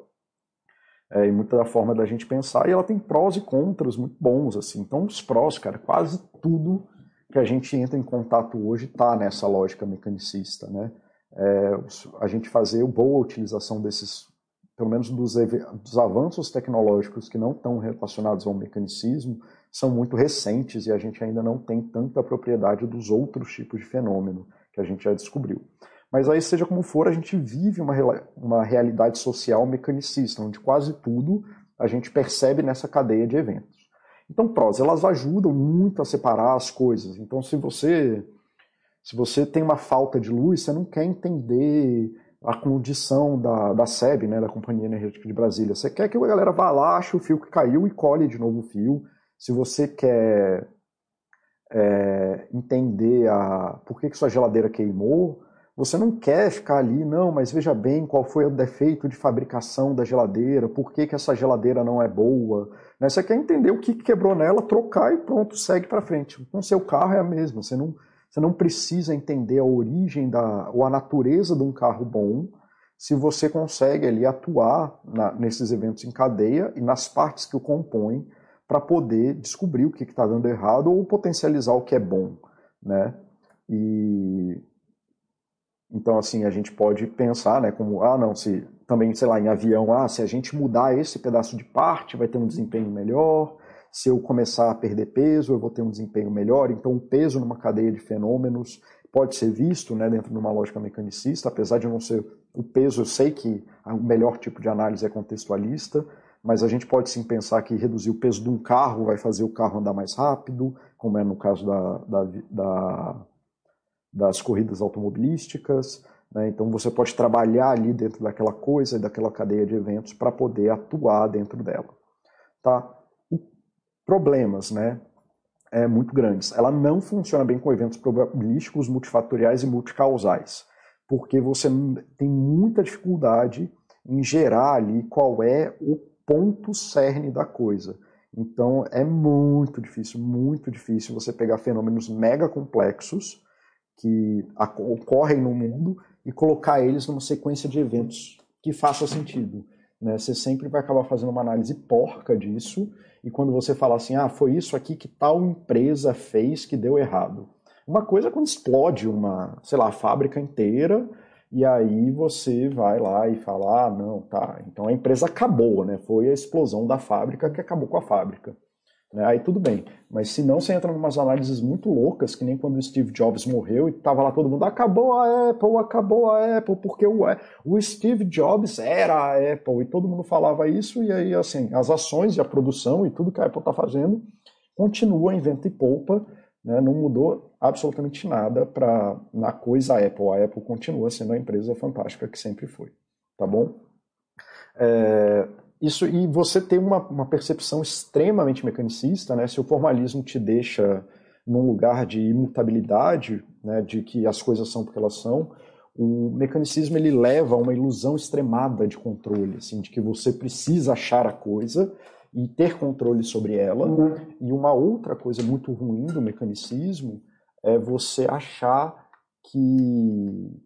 é, e muita da forma da gente pensar, e ela tem prós e contras muito bons, assim. Então, os prós, cara, quase tudo que a gente entra em contato hoje está nessa lógica mecanicista, né? É, a gente fazer boa utilização desses pelo menos dos, dos avanços tecnológicos que não estão relacionados ao mecanicismo, são muito recentes e a gente ainda não tem tanta propriedade dos outros tipos de fenômeno que a gente já descobriu. Mas aí, seja como for, a gente vive uma, uma realidade social mecanicista, onde quase tudo a gente percebe nessa cadeia de eventos. Então, prós, elas ajudam muito a separar as coisas. Então, se você se você tem uma falta de luz, você não quer entender a condição da, da SEB, né, da Companhia Energética de Brasília. Você quer que a galera vá lá, ache o fio que caiu e colhe de novo o fio. Se você quer é, entender a, por que, que sua geladeira queimou, você não quer ficar ali, não, mas veja bem qual foi o defeito de fabricação da geladeira, por que, que essa geladeira não é boa. Né? Você quer entender o que quebrou nela, trocar e pronto, segue para frente. Com seu carro é a mesma, você não você não precisa entender a origem da, ou a natureza de um carro bom se você consegue ali atuar na, nesses eventos em cadeia e nas partes que o compõem para poder descobrir o que está dando errado ou potencializar o que é bom, né? E então assim a gente pode pensar, né, como ah não se também sei lá em avião ah se a gente mudar esse pedaço de parte vai ter um desempenho melhor se eu começar a perder peso, eu vou ter um desempenho melhor. Então, o peso numa cadeia de fenômenos pode ser visto né, dentro de uma lógica mecanicista, apesar de não ser o peso, eu sei que o melhor tipo de análise é contextualista, mas a gente pode sim pensar que reduzir o peso de um carro vai fazer o carro andar mais rápido, como é no caso da, da, da, das corridas automobilísticas. Né? Então você pode trabalhar ali dentro daquela coisa, daquela cadeia de eventos, para poder atuar dentro dela. Tá? Problemas, né? É, muito grandes. Ela não funciona bem com eventos probabilísticos, multifatoriais e multicausais, porque você tem muita dificuldade em gerar ali qual é o ponto cerne da coisa. Então é muito difícil, muito difícil você pegar fenômenos mega complexos que ocorrem no mundo e colocar eles numa sequência de eventos que faça sentido. Né? Você sempre vai acabar fazendo uma análise porca disso, e quando você fala assim, ah, foi isso aqui que tal empresa fez que deu errado. Uma coisa é quando explode uma, sei lá, fábrica inteira e aí você vai lá e fala, ah, não, tá, então a empresa acabou, né? Foi a explosão da fábrica que acabou com a fábrica. Né? Aí tudo bem, mas se não você entra em umas análises muito loucas, que nem quando o Steve Jobs morreu e tava lá todo mundo, acabou a Apple, acabou a Apple, porque o, o Steve Jobs era a Apple, e todo mundo falava isso, e aí assim, as ações e a produção e tudo que a Apple está fazendo continua em vento e polpa, né? não mudou absolutamente nada para na coisa Apple. A Apple continua sendo a empresa fantástica que sempre foi, tá bom? É, isso e você tem uma, uma percepção extremamente mecanicista, né? Se o formalismo te deixa num lugar de imutabilidade, né, de que as coisas são porque elas são, o mecanicismo ele leva a uma ilusão extremada de controle, assim, de que você precisa achar a coisa e ter controle sobre ela. Uhum. E uma outra coisa muito ruim do mecanicismo é você achar que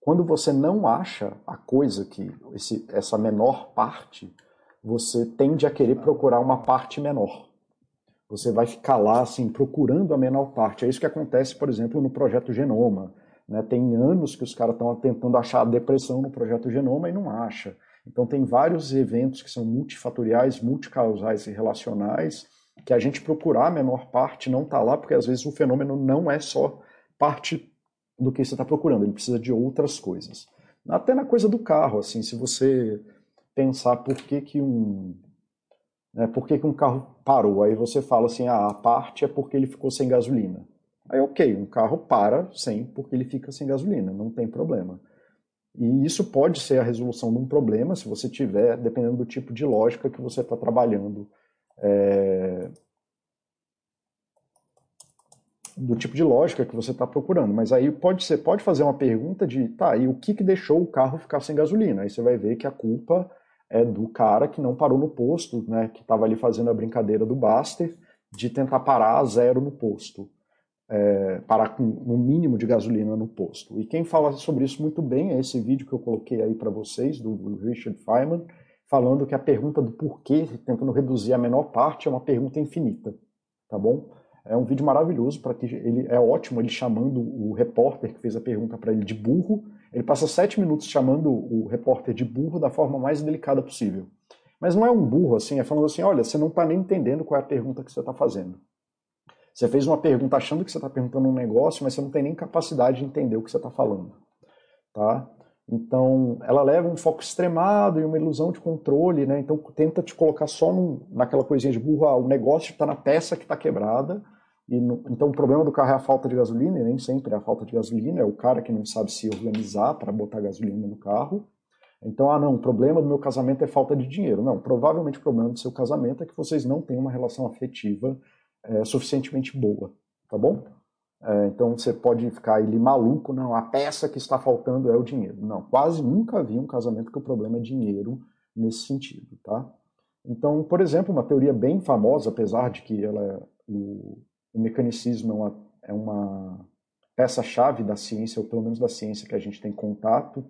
quando você não acha a coisa que esse, essa menor parte, você tende a querer procurar uma parte menor. Você vai ficar lá assim procurando a menor parte. É isso que acontece, por exemplo, no projeto Genoma. Né? Tem anos que os caras estão tentando achar a depressão no projeto Genoma e não acha. Então tem vários eventos que são multifatoriais, multicausais e relacionais, que a gente procurar a menor parte não está lá, porque às vezes o fenômeno não é só parte do que você está procurando, ele precisa de outras coisas. Até na coisa do carro, assim, se você pensar por que, que um né, por que, que um carro parou, aí você fala assim, ah, a parte é porque ele ficou sem gasolina. Aí ok, um carro para sem porque ele fica sem gasolina, não tem problema. E isso pode ser a resolução de um problema se você tiver, dependendo do tipo de lógica que você está trabalhando. É... do tipo de lógica que você está procurando. Mas aí pode ser, pode fazer uma pergunta de, tá, e o que, que deixou o carro ficar sem gasolina? Aí você vai ver que a culpa é do cara que não parou no posto, né, que estava ali fazendo a brincadeira do Baster, de tentar parar a zero no posto é, parar com no mínimo de gasolina no posto. E quem fala sobre isso muito bem é esse vídeo que eu coloquei aí para vocês, do Richard Feynman, falando que a pergunta do porquê, tentando reduzir a menor parte, é uma pergunta infinita, tá bom? É um vídeo maravilhoso para que ele é ótimo ele chamando o repórter que fez a pergunta para ele de burro. Ele passa sete minutos chamando o repórter de burro da forma mais delicada possível. Mas não é um burro assim, é falando assim, olha, você não está nem entendendo qual é a pergunta que você está fazendo. Você fez uma pergunta achando que você está perguntando um negócio, mas você não tem nem capacidade de entender o que você está falando. Tá? Então, ela leva um foco extremado e uma ilusão de controle, né? Então, tenta te colocar só num, naquela coisinha de burro, ah, o negócio está na peça que está quebrada. No, então, o problema do carro é a falta de gasolina, e nem sempre é a falta de gasolina, é o cara que não sabe se organizar para botar gasolina no carro. Então, ah, não, o problema do meu casamento é falta de dinheiro. Não, provavelmente o problema do seu casamento é que vocês não têm uma relação afetiva é, suficientemente boa, tá bom? É, então você pode ficar ali maluco, não, a peça que está faltando é o dinheiro. Não, quase nunca vi um casamento que o problema é dinheiro nesse sentido, tá? Então, por exemplo, uma teoria bem famosa, apesar de que ela, é, o, o mecanicismo é uma, é uma peça-chave da ciência, ou pelo menos da ciência que a gente tem contato,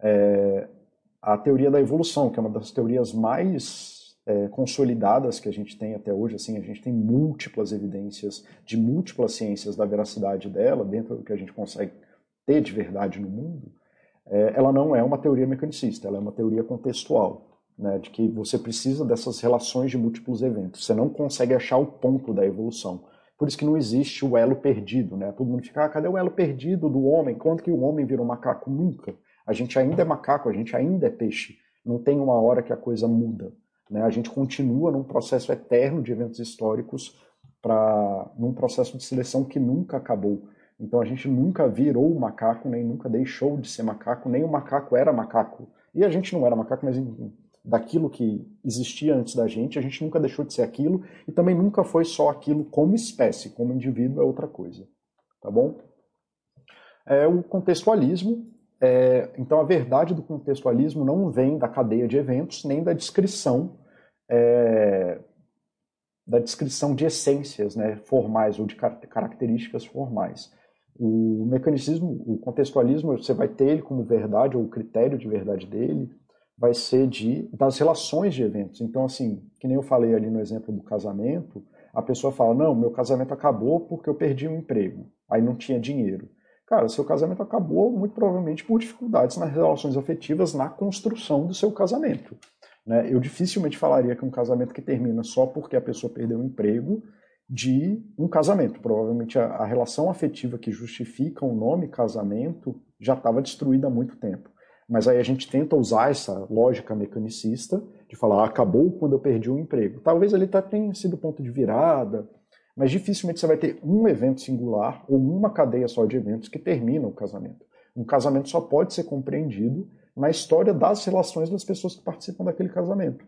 é a teoria da evolução, que é uma das teorias mais é, consolidadas que a gente tem até hoje, assim, a gente tem múltiplas evidências de múltiplas ciências da veracidade dela, dentro do que a gente consegue ter de verdade no mundo, é, ela não é uma teoria mecanicista, ela é uma teoria contextual. né, de que você precisa dessas relações de múltiplos eventos. Você não consegue achar o ponto da evolução. Por isso que não existe o elo perdido, né? Todo mundo fica, ah, cadê o elo perdido do homem? Quando que o homem virou macaco? Nunca. A gente ainda é macaco, a gente ainda é peixe. Não tem uma hora que a coisa muda. Né? A gente continua num processo eterno de eventos históricos para num processo de seleção que nunca acabou. Então a gente nunca virou macaco, nem nunca deixou de ser macaco, nem o macaco era macaco. E a gente não era macaco, mas enfim, daquilo que existia antes da gente, a gente nunca deixou de ser aquilo e também nunca foi só aquilo como espécie, como indivíduo é outra coisa. Tá bom? É, o contextualismo, é, então a verdade do contextualismo não vem da cadeia de eventos, nem da descrição é, da descrição de essências né, formais ou de características formais. O mecanicismo, o contextualismo, você vai ter ele como verdade, ou o critério de verdade dele, vai ser de das relações de eventos. Então, assim, que nem eu falei ali no exemplo do casamento, a pessoa fala: Não, meu casamento acabou porque eu perdi um emprego, aí não tinha dinheiro. Cara, seu casamento acabou muito provavelmente por dificuldades nas relações afetivas na construção do seu casamento. Né? Eu dificilmente falaria que um casamento que termina só porque a pessoa perdeu o emprego de um casamento. Provavelmente a, a relação afetiva que justifica o nome casamento já estava destruída há muito tempo. Mas aí a gente tenta usar essa lógica mecanicista de falar, ah, acabou quando eu perdi o emprego. Talvez tá, tenha sido ponto de virada, mas dificilmente você vai ter um evento singular ou uma cadeia só de eventos que termina o casamento. Um casamento só pode ser compreendido na história das relações das pessoas que participam daquele casamento.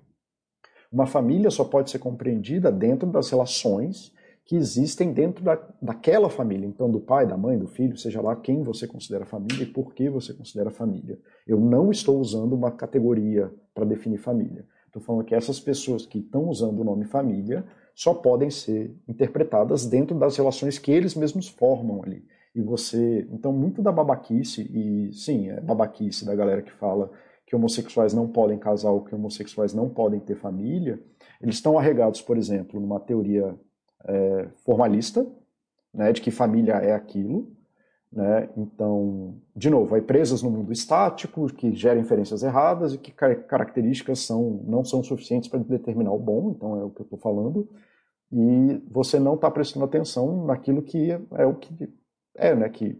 Uma família só pode ser compreendida dentro das relações que existem dentro da, daquela família, então do pai, da mãe, do filho, seja lá quem você considera família e por que você considera família. Eu não estou usando uma categoria para definir família. Estou falando que essas pessoas que estão usando o nome família só podem ser interpretadas dentro das relações que eles mesmos formam ali. E você, então, muito da babaquice, e sim, é babaquice da galera que fala que homossexuais não podem casar ou que homossexuais não podem ter família, eles estão arregados, por exemplo, numa teoria é, formalista, né, de que família é aquilo. Né? Então, de novo, há presas no mundo estático, que gera inferências erradas e que características são, não são suficientes para determinar o bom, então é o que eu estou falando, e você não está prestando atenção naquilo que é o que é, né, que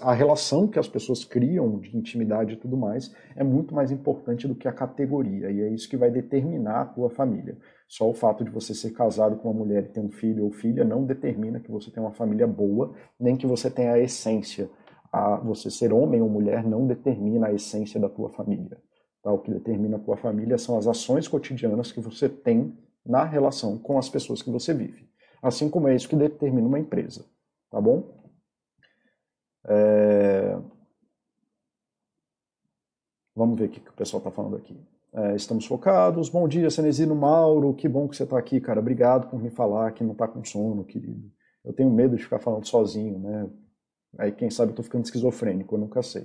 a relação que as pessoas criam de intimidade e tudo mais é muito mais importante do que a categoria, e é isso que vai determinar a tua família. Só o fato de você ser casado com uma mulher e ter um filho ou filha não determina que você tem uma família boa, nem que você tenha a essência. A você ser homem ou mulher não determina a essência da tua família. Tá? O que determina a tua família são as ações cotidianas que você tem na relação com as pessoas que você vive. Assim como é isso que determina uma empresa. Tá bom? É... Vamos ver o que o pessoal está falando aqui. É, estamos focados. Bom dia, Cenezino Mauro. Que bom que você está aqui, cara. Obrigado por me falar que não está com sono, querido. Eu tenho medo de ficar falando sozinho, né? Aí, quem sabe, eu estou ficando esquizofrênico, eu nunca sei.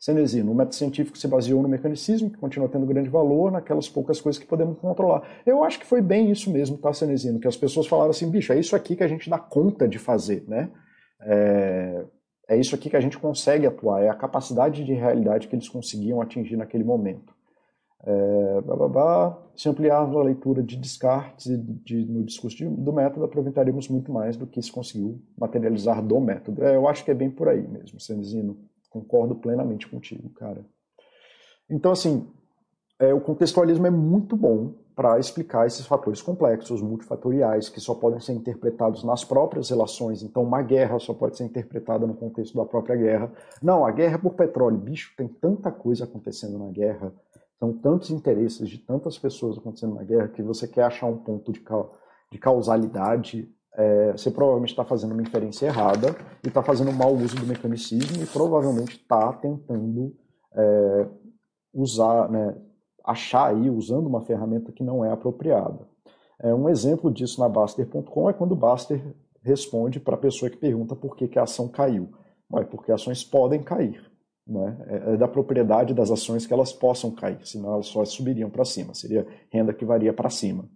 Cenezino, o método científico se baseou no mecanicismo, que continua tendo grande valor, naquelas poucas coisas que podemos controlar. Eu acho que foi bem isso mesmo, tá, Cenezino? Que as pessoas falaram assim, bicho, é isso aqui que a gente dá conta de fazer, né? É, é isso aqui que a gente consegue atuar, é a capacidade de realidade que eles conseguiam atingir naquele momento. É, Se ampliarmos a leitura de Descartes e de, no discurso de, do método, aproveitaríamos muito mais do que se conseguiu materializar do método. É, eu acho que é bem por aí mesmo, Senzino. Concordo plenamente contigo, cara. Então, assim, é, o contextualismo é muito bom para explicar esses fatores complexos, multifatoriais, que só podem ser interpretados nas próprias relações. Então, uma guerra só pode ser interpretada no contexto da própria guerra. Não, a guerra é por petróleo. Bicho, tem tanta coisa acontecendo na guerra são tantos interesses de tantas pessoas acontecendo na guerra que você quer achar um ponto de, de causalidade. É, você provavelmente está fazendo uma inferência errada e está fazendo um mau uso do mecanicismo e provavelmente está tentando é, usar, né, achar aí, usando uma ferramenta que não é apropriada. É, um exemplo disso na Baster.com é quando o Baster responde para a pessoa que pergunta por que, que a ação caiu. Ué, porque ações podem cair. Né? É, é da propriedade das ações que elas possam cair, senão elas só subiriam para cima, seria renda que varia para cima.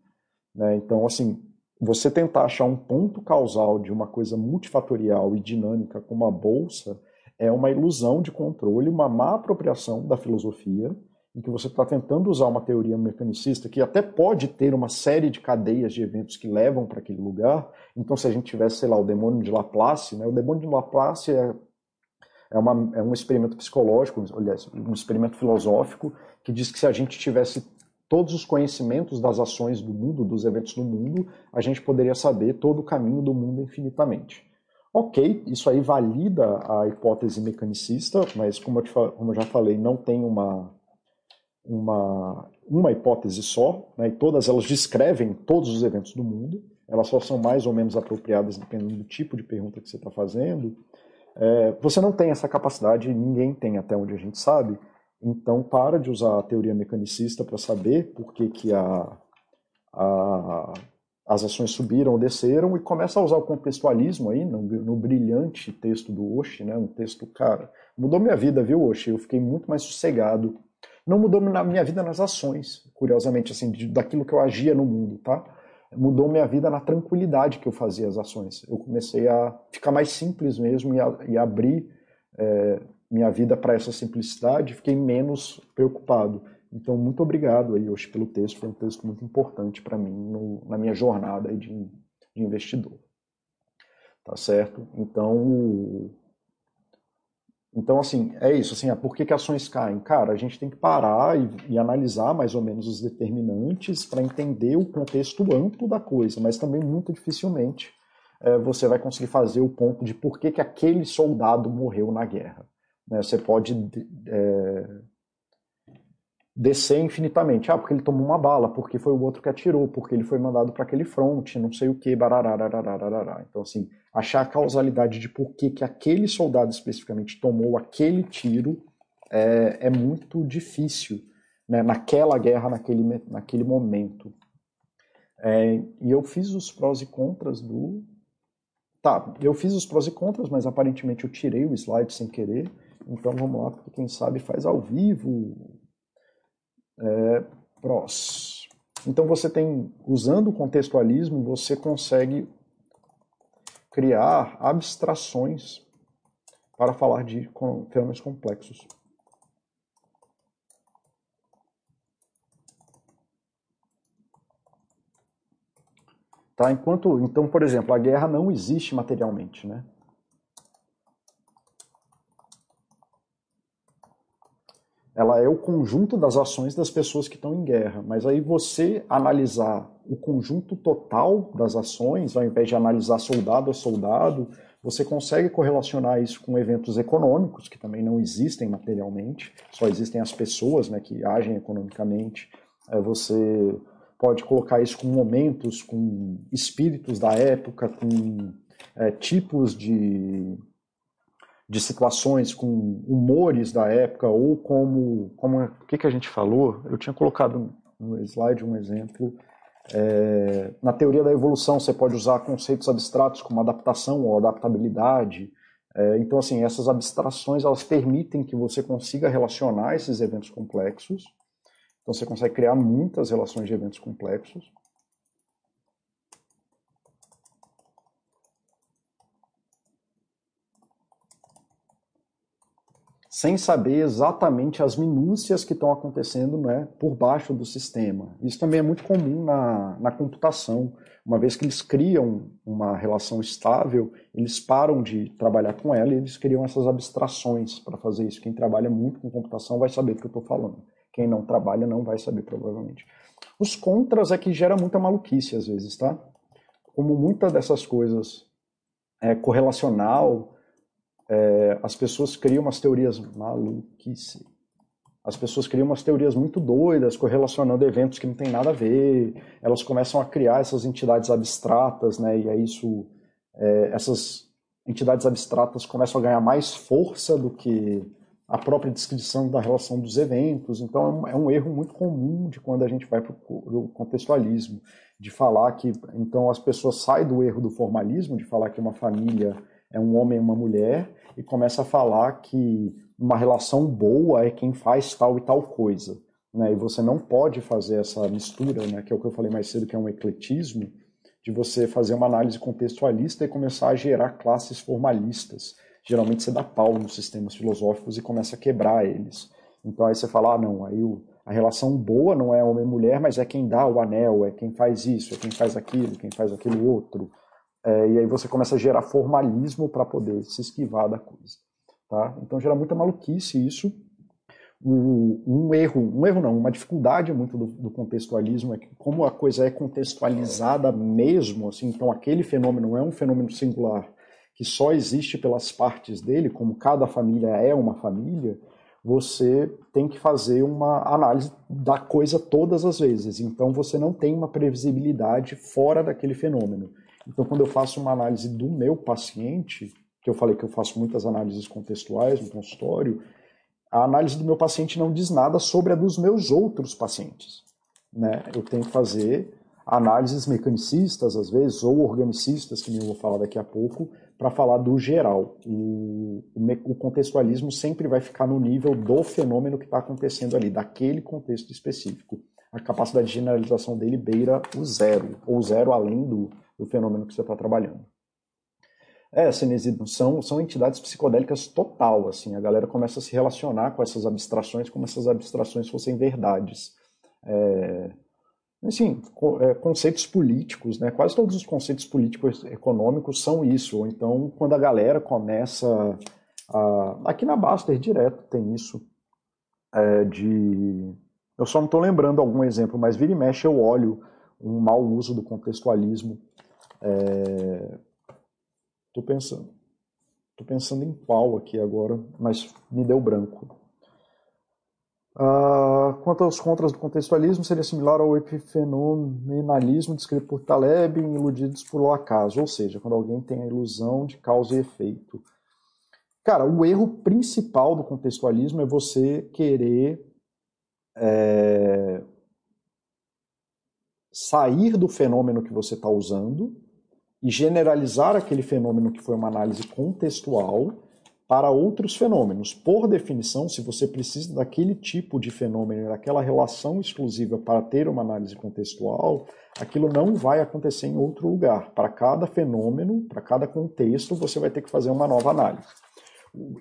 Né? Então, assim, você tentar achar um ponto causal de uma coisa multifatorial e dinâmica como a bolsa é uma ilusão de controle, uma má apropriação da filosofia em que você está tentando usar uma teoria mecanicista que até pode ter uma série de cadeias de eventos que levam para aquele lugar. Então, se a gente tivesse, sei lá, o demônio de Laplace, né? o demônio de Laplace é, é, uma, é um experimento psicológico, aliás, um experimento filosófico, que diz que se a gente tivesse todos os conhecimentos das ações do mundo, dos eventos do mundo, a gente poderia saber todo o caminho do mundo infinitamente. Ok, isso aí valida a hipótese mecanicista, mas como eu, te, como eu já falei, não tem uma, uma, uma hipótese só, né, e todas elas descrevem todos os eventos do mundo, elas só são mais ou menos apropriadas dependendo do tipo de pergunta que você está fazendo. É, você não tem essa capacidade, ninguém tem até onde a gente sabe, então para de usar a teoria mecanicista para saber por que, que a, a, as ações subiram ou desceram e começa a usar o contextualismo aí no, no brilhante texto do Oshi, né, um texto, cara, mudou minha vida, viu, Oshi? Eu fiquei muito mais sossegado não mudou na minha vida nas ações, curiosamente, assim, de, daquilo que eu agia no mundo, tá? Mudou minha vida na tranquilidade que eu fazia as ações. Eu comecei a ficar mais simples mesmo e, a, e abrir é, minha vida para essa simplicidade, fiquei menos preocupado. Então, muito obrigado aí, hoje pelo texto. Foi um texto muito importante para mim no, na minha jornada de, de investidor. Tá certo? Então, então, assim, é isso. Assim, ah, por que, que ações caem? Cara, a gente tem que parar e, e analisar mais ou menos os determinantes para entender o contexto amplo da coisa, mas também muito dificilmente é, você vai conseguir fazer o ponto de por que, que aquele soldado morreu na guerra. Né? Você pode é, descer infinitamente. Ah, porque ele tomou uma bala, porque foi o outro que atirou, porque ele foi mandado para aquele front, não sei o que, bararararararará. Então, assim, achar a causalidade de por que, que aquele soldado especificamente tomou aquele tiro é, é muito difícil né, naquela guerra, naquele, naquele momento. É, e eu fiz os prós e contras do. Tá, eu fiz os prós e contras, mas aparentemente eu tirei o slide sem querer. Então vamos lá, porque quem sabe faz ao vivo. É, prós. Então você tem, usando o contextualismo, você consegue criar abstrações para falar de fenômenos complexos. Tá? Enquanto, então, por exemplo, a guerra não existe materialmente, né? Ela é o conjunto das ações das pessoas que estão em guerra. Mas aí você analisar o conjunto total das ações, ao invés de analisar soldado a soldado, você consegue correlacionar isso com eventos econômicos, que também não existem materialmente, só existem as pessoas né, que agem economicamente. É, você pode colocar isso com momentos, com espíritos da época, com é, tipos de de situações com humores da época ou como como o que, que a gente falou? Eu tinha colocado no slide um exemplo é, na teoria da evolução você pode usar conceitos abstratos como adaptação ou adaptabilidade é, então assim essas abstrações elas permitem que você consiga relacionar esses eventos complexos então você consegue criar muitas relações de eventos complexos sem saber exatamente as minúcias que estão acontecendo né, por baixo do sistema. Isso também é muito comum na, na computação. Uma vez que eles criam uma relação estável, eles param de trabalhar com ela e eles criam essas abstrações para fazer isso. Quem trabalha muito com computação vai saber do que eu estou falando. Quem não trabalha não vai saber, provavelmente. Os contras é que gera muita maluquice às vezes, tá? Como muitas dessas coisas é correlacional, é, as pessoas criam umas teorias maluquice. As pessoas criam umas teorias muito doidas, correlacionando eventos que não tem nada a ver. Elas começam a criar essas entidades abstratas, né? E aí isso, é, essas entidades abstratas começam a ganhar mais força do que a própria descrição da relação dos eventos. Então é um, é um erro muito comum de quando a gente vai para o contextualismo, de falar que então as pessoas saem do erro do formalismo, de falar que uma família é um homem e uma mulher, e começa a falar que uma relação boa é quem faz tal e tal coisa. Né? E você não pode fazer essa mistura, né? que é o que eu falei mais cedo, que é um ecletismo, de você fazer uma análise contextualista e começar a gerar classes formalistas. Geralmente você dá pau nos sistemas filosóficos e começa a quebrar eles. Então aí você fala, ah, não, aí o, a relação boa não é homem e mulher, mas é quem dá o anel, é quem faz isso, é quem faz aquilo, quem faz aquilo outro. É, e aí você começa a gerar formalismo para poder se esquivar da coisa. Tá? Então gera muita maluquice isso. Um, um, erro, um erro não, uma dificuldade muito do, do, contextualismo é que como a coisa é contextualizada mesmo, assim, então aquele fenômeno é um fenômeno singular que só existe pelas partes dele, como cada família é uma família, você tem que fazer uma análise da coisa todas as vezes. Então você não tem uma previsibilidade fora daquele fenômeno. Então quando eu faço uma análise do meu paciente, que eu falei que eu faço muitas análises contextuais no consultório, a análise do meu paciente não diz nada sobre a dos meus outros pacientes. Né? Eu tenho que fazer análises mecanicistas, às vezes, ou organicistas, que eu vou falar daqui a pouco, para falar do geral. O, o, contextualismo sempre vai ficar no nível do fenômeno que está acontecendo ali, daquele contexto específico. A capacidade de generalização dele beira o zero, ou zero além do, do fenômeno que você está trabalhando. É, Cenesido, são, são entidades psicodélicas total, assim, a galera começa a se relacionar com essas abstrações como se essas abstrações fossem verdades. É, assim, é, conceitos políticos, né? Quase todos os conceitos políticos econômicos são isso. Ou então, quando a galera começa a, aqui na Baster direto tem isso é, de eu só não estou lembrando algum exemplo, mas vira e mexe eu olho um mau uso do contextualismo. É, Tô pensando. Tô pensando em qual aqui agora, mas me deu branco. Uh, quanto aos contras do contextualismo, seria similar ao epifenomenalismo descrito por Taleb em Iludidos por Acaso, ou seja, quando alguém tem a ilusão de causa e efeito. Cara, o erro principal do contextualismo é você querer é, sair do fenômeno que você está usando e generalizar aquele fenômeno que foi uma análise contextual para outros fenômenos. Por definição, se você precisa daquele tipo de fenômeno, daquela relação exclusiva para ter uma análise contextual, aquilo não vai acontecer em outro lugar. Para cada fenômeno, para cada contexto, você vai ter que fazer uma nova análise.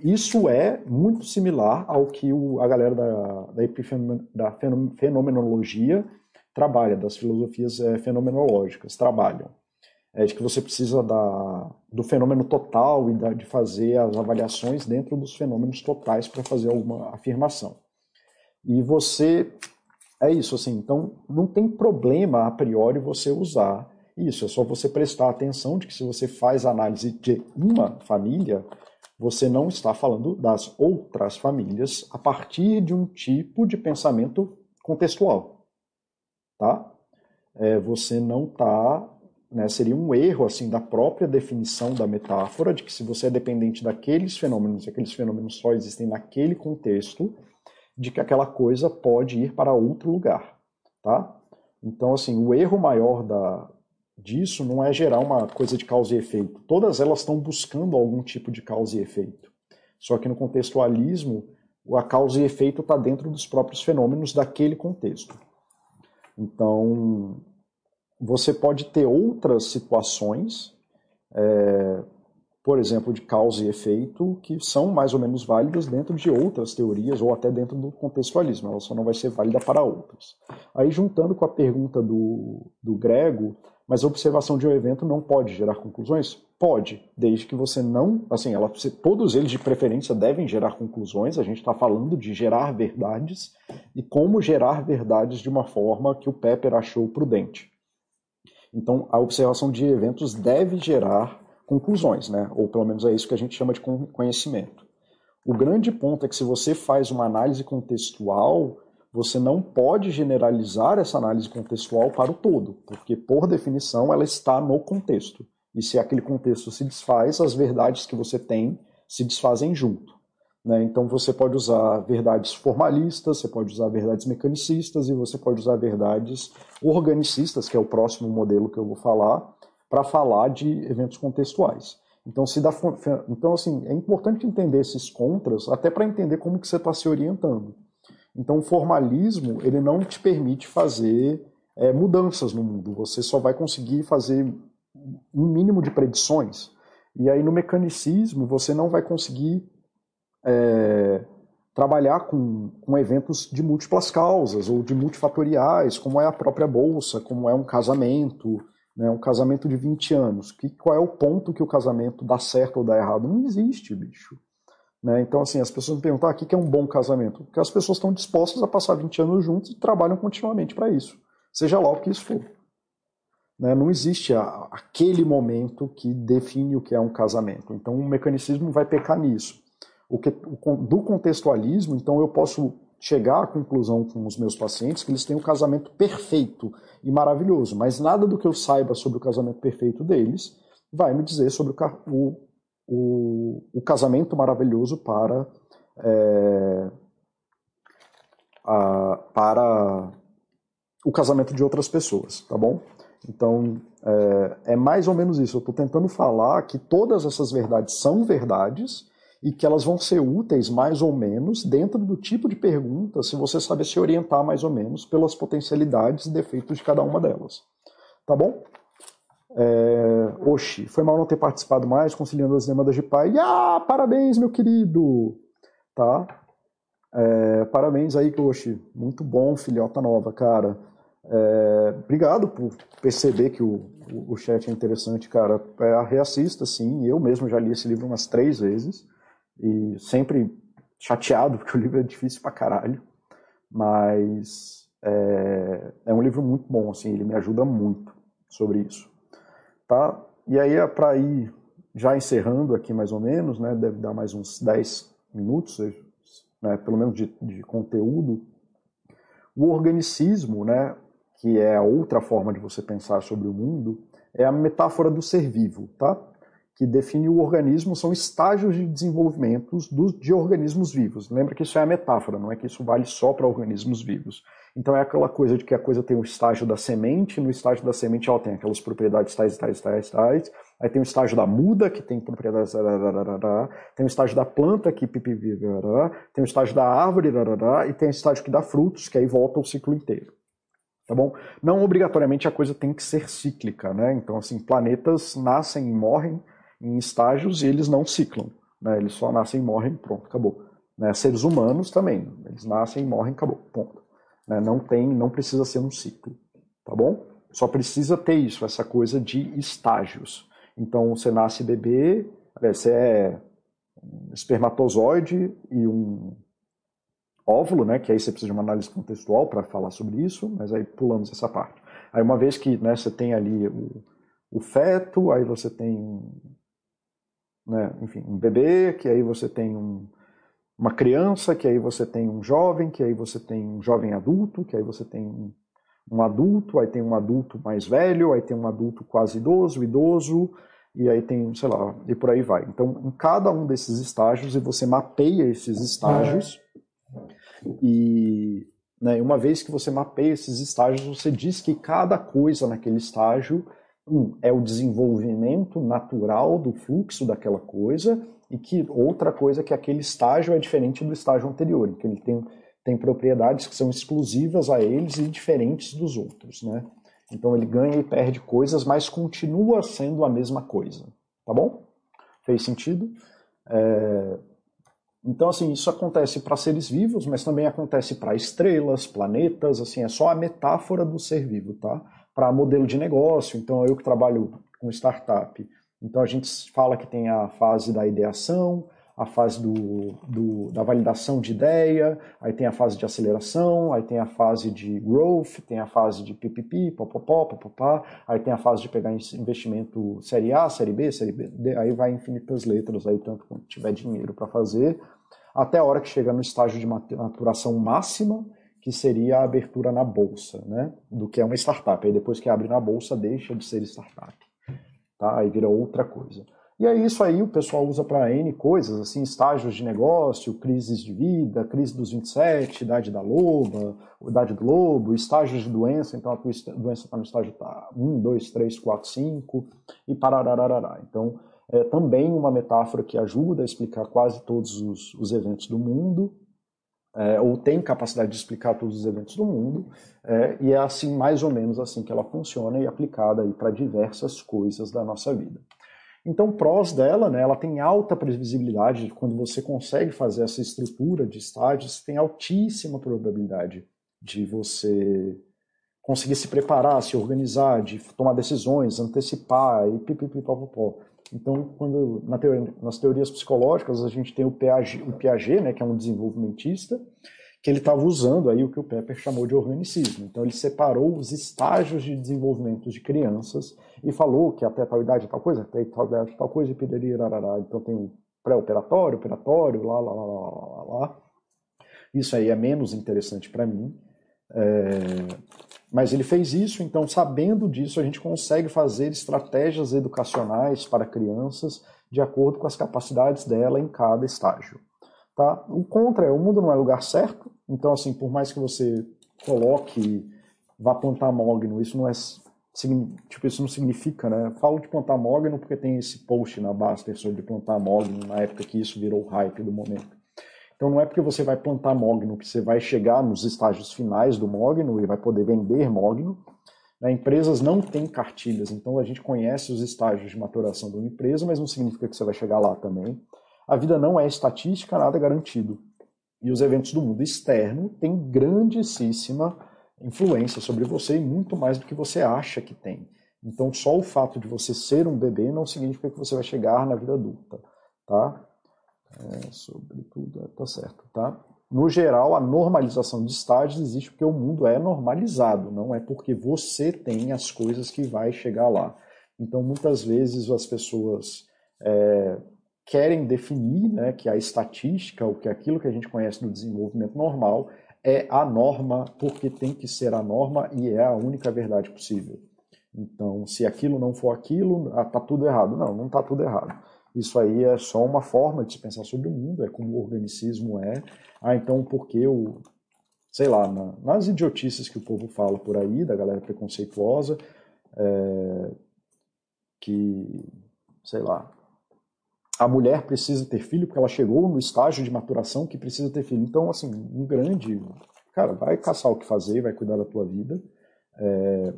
Isso é muito similar ao que a galera da, da, da fenomenologia trabalha, das filosofias é, fenomenológicas trabalham é de que você precisa da, do fenômeno total e da, de fazer as avaliações dentro dos fenômenos totais para fazer alguma afirmação. E você é isso assim, então não tem problema a priori você usar isso, é só você prestar atenção de que se você faz análise de uma família, você não está falando das outras famílias a partir de um tipo de pensamento contextual, tá? É, você não está né, seria um erro assim da própria definição da metáfora de que se você é dependente daqueles fenômenos e aqueles fenômenos só existem naquele contexto, de que aquela coisa pode ir para outro lugar, tá? Então assim, o erro maior da disso não é gerar uma coisa de causa e efeito. Todas elas estão buscando algum tipo de causa e efeito. Só que no contextualismo, a causa e efeito está dentro dos próprios fenômenos daquele contexto. Então, você pode ter outras situações, é, por exemplo, de causa e efeito, que são mais ou menos válidas dentro de outras teorias ou até dentro do contextualismo, ela só não vai ser válida para outras. Aí, juntando com a pergunta do, do Grego, mas a observação de um evento não pode gerar conclusões? Pode, desde que você não. Assim, ela, todos eles de preferência devem gerar conclusões, a gente está falando de gerar verdades e como gerar verdades de uma forma que o Pepper achou prudente. Então, a observação de eventos deve gerar conclusões, né? ou pelo menos é isso que a gente chama de conhecimento. O grande ponto é que se você faz uma análise contextual, você não pode generalizar essa análise contextual para o todo, porque, por definição, ela está no contexto. E se aquele contexto se desfaz, as verdades que você tem se desfazem junto. Né? Então você pode usar verdades formalistas, você pode usar verdades mecanicistas e você pode usar verdades organicistas, que é o próximo modelo que eu vou falar, para falar de eventos contextuais. Então, se dá, então assim, é importante entender esses contras, até para entender como que você está se orientando. Então, o formalismo ele não te permite fazer é, mudanças no mundo. Você só vai conseguir fazer um mínimo de predições. E aí, no mecanicismo, você não vai conseguir é, trabalhar com, com eventos de múltiplas causas ou de multifatoriais, como é a própria bolsa, como é um casamento, né, um casamento de 20 anos. Que, qual é o ponto que o casamento dá certo ou dá errado? Não existe, bicho. Né? Então, assim, as pessoas me perguntam, ah, o que é um bom casamento? Porque as pessoas estão dispostas a passar 20 anos juntos e trabalham continuamente para isso, seja lá o que isso for. Né? Não existe a, aquele momento que define o que é um casamento. Então, o mecanismo vai pecar nisso. O que, do contextualismo, então, eu posso chegar à conclusão com os meus pacientes que eles têm um casamento perfeito e maravilhoso, mas nada do que eu saiba sobre o casamento perfeito deles vai me dizer sobre o, o o, o casamento maravilhoso para, é, a, para o casamento de outras pessoas, tá bom? Então, é, é mais ou menos isso. Eu estou tentando falar que todas essas verdades são verdades e que elas vão ser úteis mais ou menos dentro do tipo de pergunta, se você saber se orientar mais ou menos pelas potencialidades e defeitos de cada uma delas. Tá bom? É, Oxi, foi mal não ter participado mais, conciliando as demandas de pai. Ah, parabéns, meu querido! Tá? É, parabéns aí, Oxi. Muito bom, filhota nova, cara. É, obrigado por perceber que o, o, chat é interessante, cara. É, reassista, sim. Eu mesmo já li esse livro umas três vezes. E sempre chateado, porque o livro é difícil pra caralho. Mas é, é um livro muito bom, assim. Ele me ajuda muito sobre isso. Tá? E aí, é para ir já encerrando aqui mais ou menos, né, deve dar mais uns 10 minutos, né, pelo menos de, de conteúdo, o organicismo, né, que é a outra forma de você pensar sobre o mundo, é a metáfora do ser vivo, tá? Que define o organismo são estágios de desenvolvimento de organismos vivos. Lembra que isso é a metáfora, não é que isso vale só para organismos vivos. Então é aquela coisa de que a coisa tem o estágio da semente, no estágio da semente ela tem aquelas propriedades tais, tais, tais, tais. Aí tem o estágio da muda, que tem propriedades. Tem o estágio da planta, que tem o estágio da árvore, e tem o estágio que dá frutos, que aí volta o ciclo inteiro. Tá bom? Não obrigatoriamente a coisa tem que ser cíclica, né? Então, assim, planetas nascem e morrem em estágios e eles não ciclam. Né? Eles só nascem morrem, pronto, acabou. Né? Seres humanos também, eles nascem morrem, acabou, ponto. Né? Não tem, não precisa ser um ciclo, tá bom? Só precisa ter isso, essa coisa de estágios. Então você nasce bebê, você é um espermatozoide e um óvulo, né? Que aí você precisa de uma análise contextual para falar sobre isso, mas aí pulamos essa parte. Aí uma vez que né, você tem ali o, o feto, aí você tem né, enfim, um bebê, que aí você tem um, uma criança, que aí você tem um jovem, que aí você tem um jovem adulto, que aí você tem um, um adulto, aí tem um adulto mais velho, aí tem um adulto quase idoso, idoso, e aí tem, sei lá, e por aí vai. Então, em cada um desses estágios, e você mapeia esses estágios, e né, uma vez que você mapeia esses estágios, você diz que cada coisa naquele estágio um é o desenvolvimento natural do fluxo daquela coisa e que outra coisa que aquele estágio é diferente do estágio anterior, que ele tem, tem propriedades que são exclusivas a eles e diferentes dos outros, né? Então ele ganha e perde coisas, mas continua sendo a mesma coisa, tá bom? Fez sentido? É... Então, assim, isso acontece para seres vivos, mas também acontece para estrelas, planetas, assim, é só a metáfora do ser vivo, tá? Para modelo de negócio. Então, eu que trabalho com startup. Então, a gente fala que tem a fase da ideação, a fase do, do, da validação de ideia, aí tem a fase de aceleração, aí tem a fase de growth, tem a fase de PPP, popopó, popopá, aí tem a fase de pegar investimento série A, série B, série B, aí vai infinitas letras, aí tanto quanto tiver dinheiro para fazer, até a hora que chega no estágio de maturação máxima, que seria a abertura na bolsa, né? Do que é uma startup. Aí depois que abre na bolsa, deixa de ser startup. Tá? Aí vira outra coisa. E aí isso aí o pessoal usa para N coisas, assim, estágios de negócio, crises de vida, crise dos 27, idade da loba, idade do lobo, estágios de doença, então a tua doença está no estágio tá 1, 2, 3, 4, 5 e pararararará. Então, é também uma metáfora que ajuda a explicar quase todos os, os eventos do mundo, é, ou tem capacidade de explicar todos os eventos do mundo, é, e é assim, mais ou menos assim que ela funciona e aplicada para diversas coisas da nossa vida. Então, prós dela, né, ela tem alta previsibilidade, quando você consegue fazer essa estrutura de estágios, tem altíssima probabilidade de você conseguir se preparar, se organizar, de tomar decisões, antecipar e pipipipopopó. Então, quando na teoria, nas teorias psicológicas a gente tem o Piaget, o Piaget né, que é um desenvolvimentista, que ele estava usando aí o que o Pepper chamou de organicismo. Então ele separou os estágios de desenvolvimento de crianças e falou que até tal idade tal coisa, até tal idade tal coisa, e pirararará. Então tem o pré-operatório, operatório, lá, lá, lá, lá, lá, lá. Isso aí é menos interessante para mim. É... Mas ele fez isso, então sabendo disso a gente consegue fazer estratégias educacionais para crianças de acordo com as capacidades dela em cada estágio. Tá? O contra é o mundo não é lugar certo, então assim, por mais que você coloque, vá plantar mogno, isso não é tipo, isso não significa, né? Falo de plantar mogno porque tem esse post na Baster sobre plantar mogno na época que isso virou hype do momento. Então não é porque você vai plantar mogno que você vai chegar nos estágios finais do mogno e vai poder vender mogno. Né? Empresas não têm cartilhas, então a gente conhece os estágios de maturação de uma empresa, mas não significa que você vai chegar lá também. A vida não é estatística, nada garantido. E os eventos do mundo externo têm grandíssima influência sobre você e muito mais do que você acha que tem. Então, só o fato de você ser um bebê não significa que você vai chegar na vida adulta, tá? É, sobretudo, é, tá certo, tá? No geral, a normalização de estágios existe porque o mundo é normalizado, não é porque você tem as coisas que vai chegar lá. Então, muitas vezes as pessoas é, querem definir né, que a estatística, ou que aquilo que a gente conhece do desenvolvimento normal, é a norma, porque tem que ser a norma e é a única verdade possível. Então, se aquilo não for aquilo, está ah, tudo errado. Não, não está tudo errado. Isso aí é só uma forma de se pensar sobre o mundo, é como o organicismo é. Ah, então por que o. Sei lá, na, nas idiotices que o povo fala por aí, da galera preconceituosa, é, que, sei lá, a mulher precisa ter filho porque ela chegou no estágio de maturação que precisa ter filho. Então, assim, um grande. Cara, vai caçar o que fazer, vai cuidar da tua vida. É,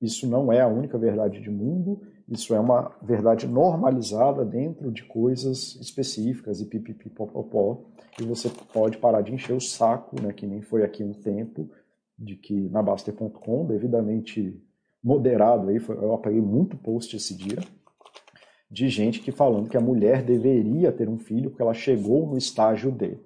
isso não é a única verdade de mundo, isso é uma verdade normalizada dentro de coisas específicas e pipipipopopó. E você pode parar de encher o saco, né, que nem foi aqui um tempo, de que na Baster.com, devidamente moderado aí, eu apaguei muito post esse dia de gente que falando que a mulher deveria ter um filho porque ela chegou no estágio D.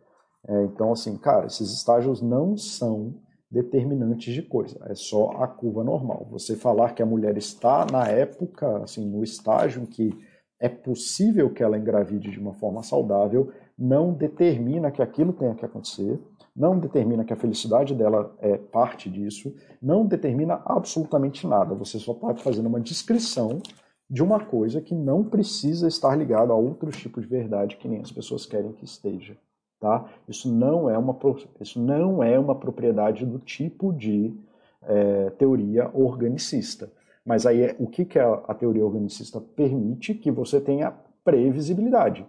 É, então, assim, cara, esses estágios não são determinantes de coisa, é só a curva normal. Você falar que a mulher está na época, assim, no estágio em que é possível que ela engravide de uma forma saudável, não determina que aquilo tenha que acontecer, não determina que a felicidade dela é parte disso, não determina absolutamente nada. Você só está fazendo uma descrição de uma coisa que não precisa estar ligada a outros tipos de verdade que nem as pessoas querem que esteja. Tá? Isso, não é uma, isso não é uma propriedade do tipo de é, teoria organicista. Mas aí é, o que, que a, a teoria organicista permite? Que você tenha previsibilidade,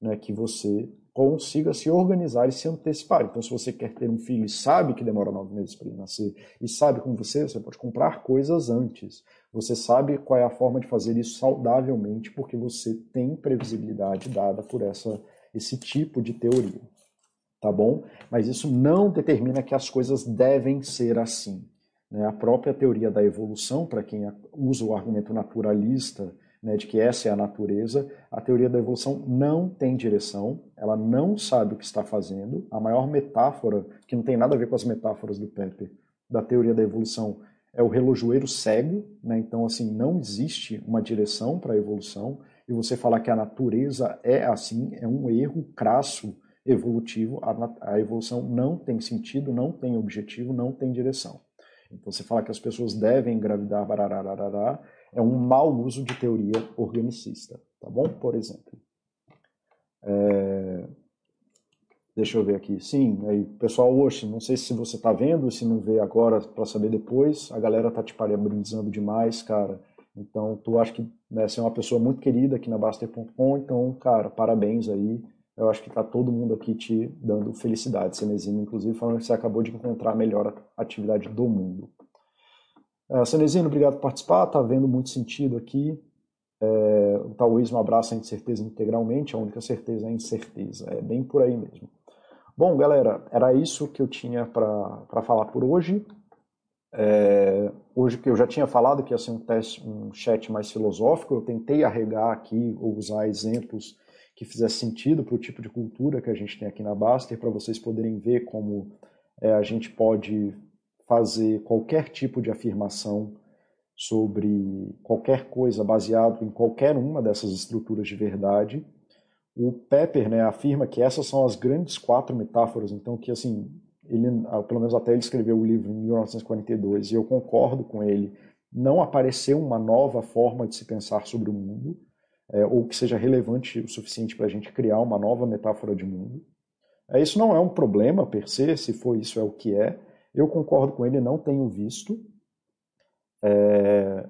né? que você consiga se organizar e se antecipar. Então, se você quer ter um filho e sabe que demora nove meses para ele nascer, e sabe como você, você pode comprar coisas antes. Você sabe qual é a forma de fazer isso saudavelmente, porque você tem previsibilidade dada por essa, esse tipo de teoria. Tá bom? Mas isso não determina que as coisas devem ser assim. Né? A própria teoria da evolução, para quem usa o argumento naturalista, né, de que essa é a natureza, a teoria da evolução não tem direção, ela não sabe o que está fazendo. A maior metáfora, que não tem nada a ver com as metáforas do Pepper, da teoria da evolução, é o relojoeiro cego, né? então assim não existe uma direção para a evolução e você falar que a natureza é assim é um erro crasso evolutivo. A, a evolução não tem sentido, não tem objetivo, não tem direção. Então você fala que as pessoas devem engravidar, bararararará, é um mau uso de teoria organicista, tá bom? Por exemplo. É... Deixa eu ver aqui. Sim, aí, pessoal, hoje, não sei se você está vendo, se não vê agora para saber depois. A galera tá te parabenizando demais, cara. Então, tu acha que né, você é uma pessoa muito querida aqui na Baster.com, então, cara, parabéns aí. Eu acho que tá todo mundo aqui te dando felicidade, Cenezino, inclusive falando que você acabou de encontrar a melhor atividade do mundo. Uh, Cenezino, obrigado por participar, tá vendo muito sentido aqui. é, o taoísmo abraça a incerteza integralmente, a única certeza é a incerteza. É bem por aí mesmo. Bom, galera, era isso que eu tinha para falar por hoje. É, hoje que eu já tinha falado que ia ser um teste, um chat mais filosófico, eu tentei arregar aqui ou usar exemplos que fizesse sentido para o tipo de cultura que a gente tem aqui na Baster, para vocês poderem ver como é, a gente pode fazer qualquer tipo de afirmação sobre qualquer coisa baseado em qualquer uma dessas estruturas de verdade. O Pepper né, afirma que essas são as grandes quatro metáforas, então que assim ele, ah, pelo menos até ele escreveu o livro em 1942 e eu concordo com ele. Não apareceu uma nova forma de se pensar sobre o mundo, é, ou que seja relevante o suficiente para a gente criar uma nova metáfora de mundo. É, isso não é um problema per se, se for isso é o que é. Eu concordo com ele, não tenho visto, é,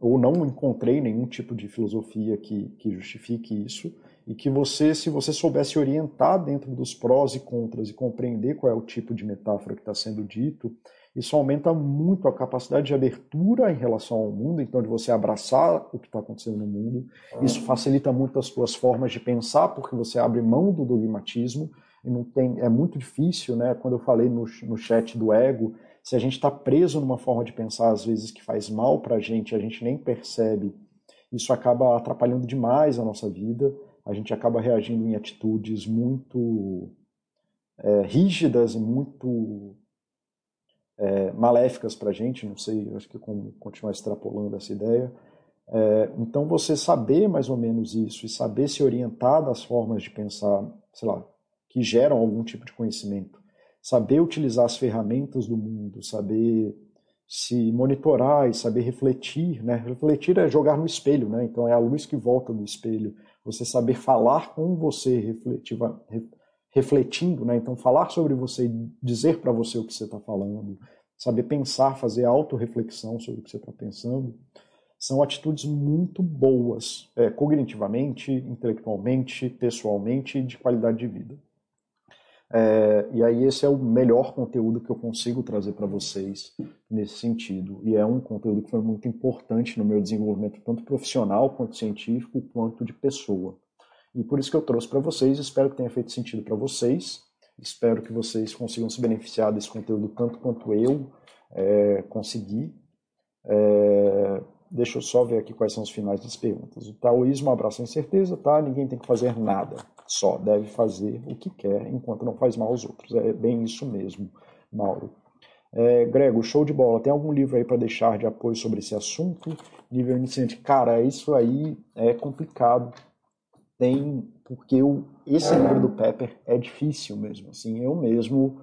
ou não encontrei nenhum tipo de filosofia que, que justifique isso e que você, se você soubesse orientar dentro dos prós e contras e compreender qual é o tipo de metáfora que está sendo dito, isso aumenta muito a capacidade de abertura em relação ao mundo, então de você abraçar o que está acontecendo no mundo. Isso facilita muito as suas formas de pensar, porque você abre mão do dogmatismo e não tem, é muito difícil, né? Quando eu falei no, no chat do ego, se a gente está preso numa forma de pensar às vezes que faz mal para a gente, a gente nem percebe, isso acaba atrapalhando demais a nossa vida a gente acaba reagindo em atitudes muito é, rígidas e muito é, maléficas para a gente, não sei, acho que como continuar extrapolando essa ideia. É, então, você saber mais ou menos isso e saber se orientar das formas de pensar, sei lá, que geram algum tipo de conhecimento, saber utilizar as ferramentas do mundo, saber se monitorar e saber refletir, né? Refletir é jogar no espelho, né? Então é a luz que volta do espelho você saber falar com você refletiva, refletindo, né? Então, falar sobre você, dizer para você o que você está falando, saber pensar, fazer autorreflexão sobre o que você está pensando, são atitudes muito boas, é, cognitivamente, intelectualmente, pessoalmente e de qualidade de vida. É, e aí esse é o melhor conteúdo que eu consigo trazer para vocês nesse sentido. E é um conteúdo que foi muito importante no meu desenvolvimento, tanto profissional quanto científico, quanto de pessoa. E por isso que eu trouxe para vocês, espero que tenha feito sentido para vocês. Espero que vocês consigam se beneficiar desse conteúdo tanto quanto eu é, consegui. É, deixa eu só ver aqui quais são os finais das perguntas. O taoísmo abraça a incerteza, tá? Ninguém tem que fazer nada só, deve fazer o que quer enquanto não faz mal aos outros. É bem isso mesmo, Mauro. É, Grego, show de bola. Tem algum livro aí para deixar de apoio sobre esse assunto? Nível iniciante. Cara, isso aí é complicado. Tem, porque eu, esse livro do Pepper é difícil mesmo. Assim, eu mesmo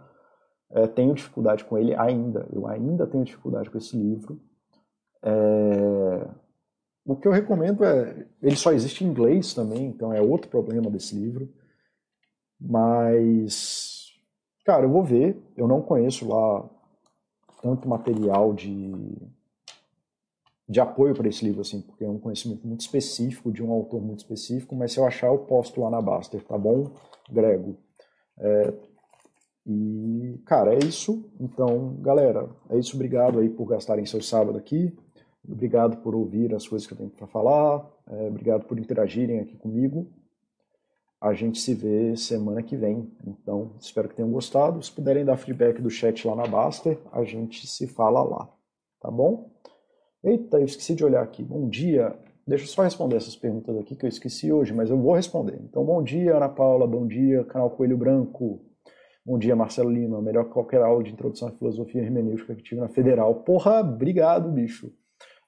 é, tenho dificuldade com ele ainda. Eu ainda tenho dificuldade com esse livro. É, o que eu recomendo é. Ele só existe em inglês também, então é outro problema desse livro. Mas. Cara, eu vou ver. Eu não conheço lá tanto material de, de apoio para esse livro, assim, porque é um conhecimento muito específico, de um autor muito específico, mas se eu achar, eu posto lá na Baster, tá bom, Grego? É, e, cara, é isso. Então, galera, é isso. Obrigado aí por gastarem seu sábado aqui. Obrigado por ouvir as coisas que eu tenho para falar. É, obrigado por interagirem aqui comigo. A gente se vê semana que vem. Então, espero que tenham gostado. Se puderem dar feedback do chat lá na Baster, a gente se fala lá. Tá bom? Eita, eu esqueci de olhar aqui. Bom dia. Deixa eu só responder essas perguntas aqui que eu esqueci hoje, mas eu vou responder. Então, bom dia, Ana Paula. Bom dia, canal Coelho Branco. Bom dia, Marcelo Lima. Melhor que qualquer aula de introdução à filosofia hermenêutica que tive na Federal. Porra, obrigado, bicho.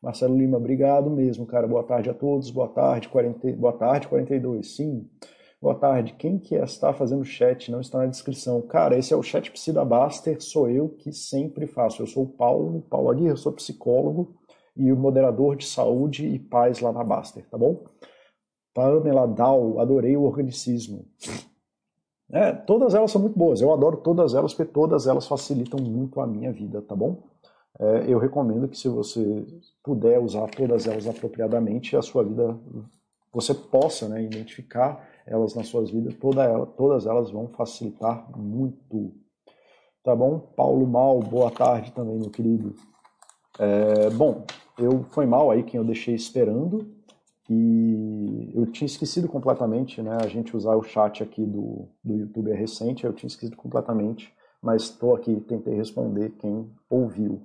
Marcelo Lima, obrigado mesmo, cara. Boa tarde a todos. Boa tarde, 40... Boa tarde, 42. Sim. Boa tarde. Quem que está fazendo chat? Não está na descrição. Cara, esse é o Chat Psi da Baster. Sou eu que sempre faço. Eu sou o Paulo, Paulo Aguirre, eu sou psicólogo e o moderador de saúde e paz lá na Baster, tá bom? Pamela Dal, adorei o organicismo. É, todas elas são muito boas. Eu adoro todas elas porque todas elas facilitam muito a minha vida, tá bom? É, eu recomendo que se você puder usar todas elas apropriadamente, a sua vida, você possa né, identificar elas nas suas vidas, toda ela, todas elas vão facilitar muito. Tá bom? Paulo Mal, boa tarde também, meu querido. É, bom, eu foi mal aí quem eu deixei esperando. E eu tinha esquecido completamente, né? A gente usar o chat aqui do, do YouTube é recente, eu tinha esquecido completamente, mas estou aqui, tentei responder quem ouviu.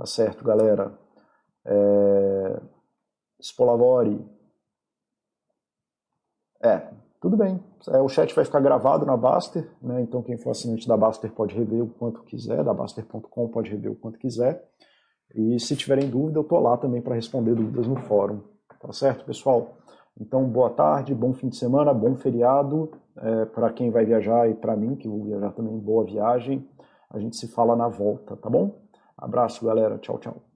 Tá certo, galera? É... Spolavori. É, tudo bem. É, o chat vai ficar gravado na Baster, né? então quem for assinante da Baster pode rever o quanto quiser, da Baster.com pode rever o quanto quiser. E se tiverem dúvida, eu estou lá também para responder dúvidas no fórum. Tá certo, pessoal? Então, boa tarde, bom fim de semana, bom feriado. É, para quem vai viajar e para mim, que vou viajar também, boa viagem. A gente se fala na volta, tá bom? Abraço, galera. Tchau, tchau.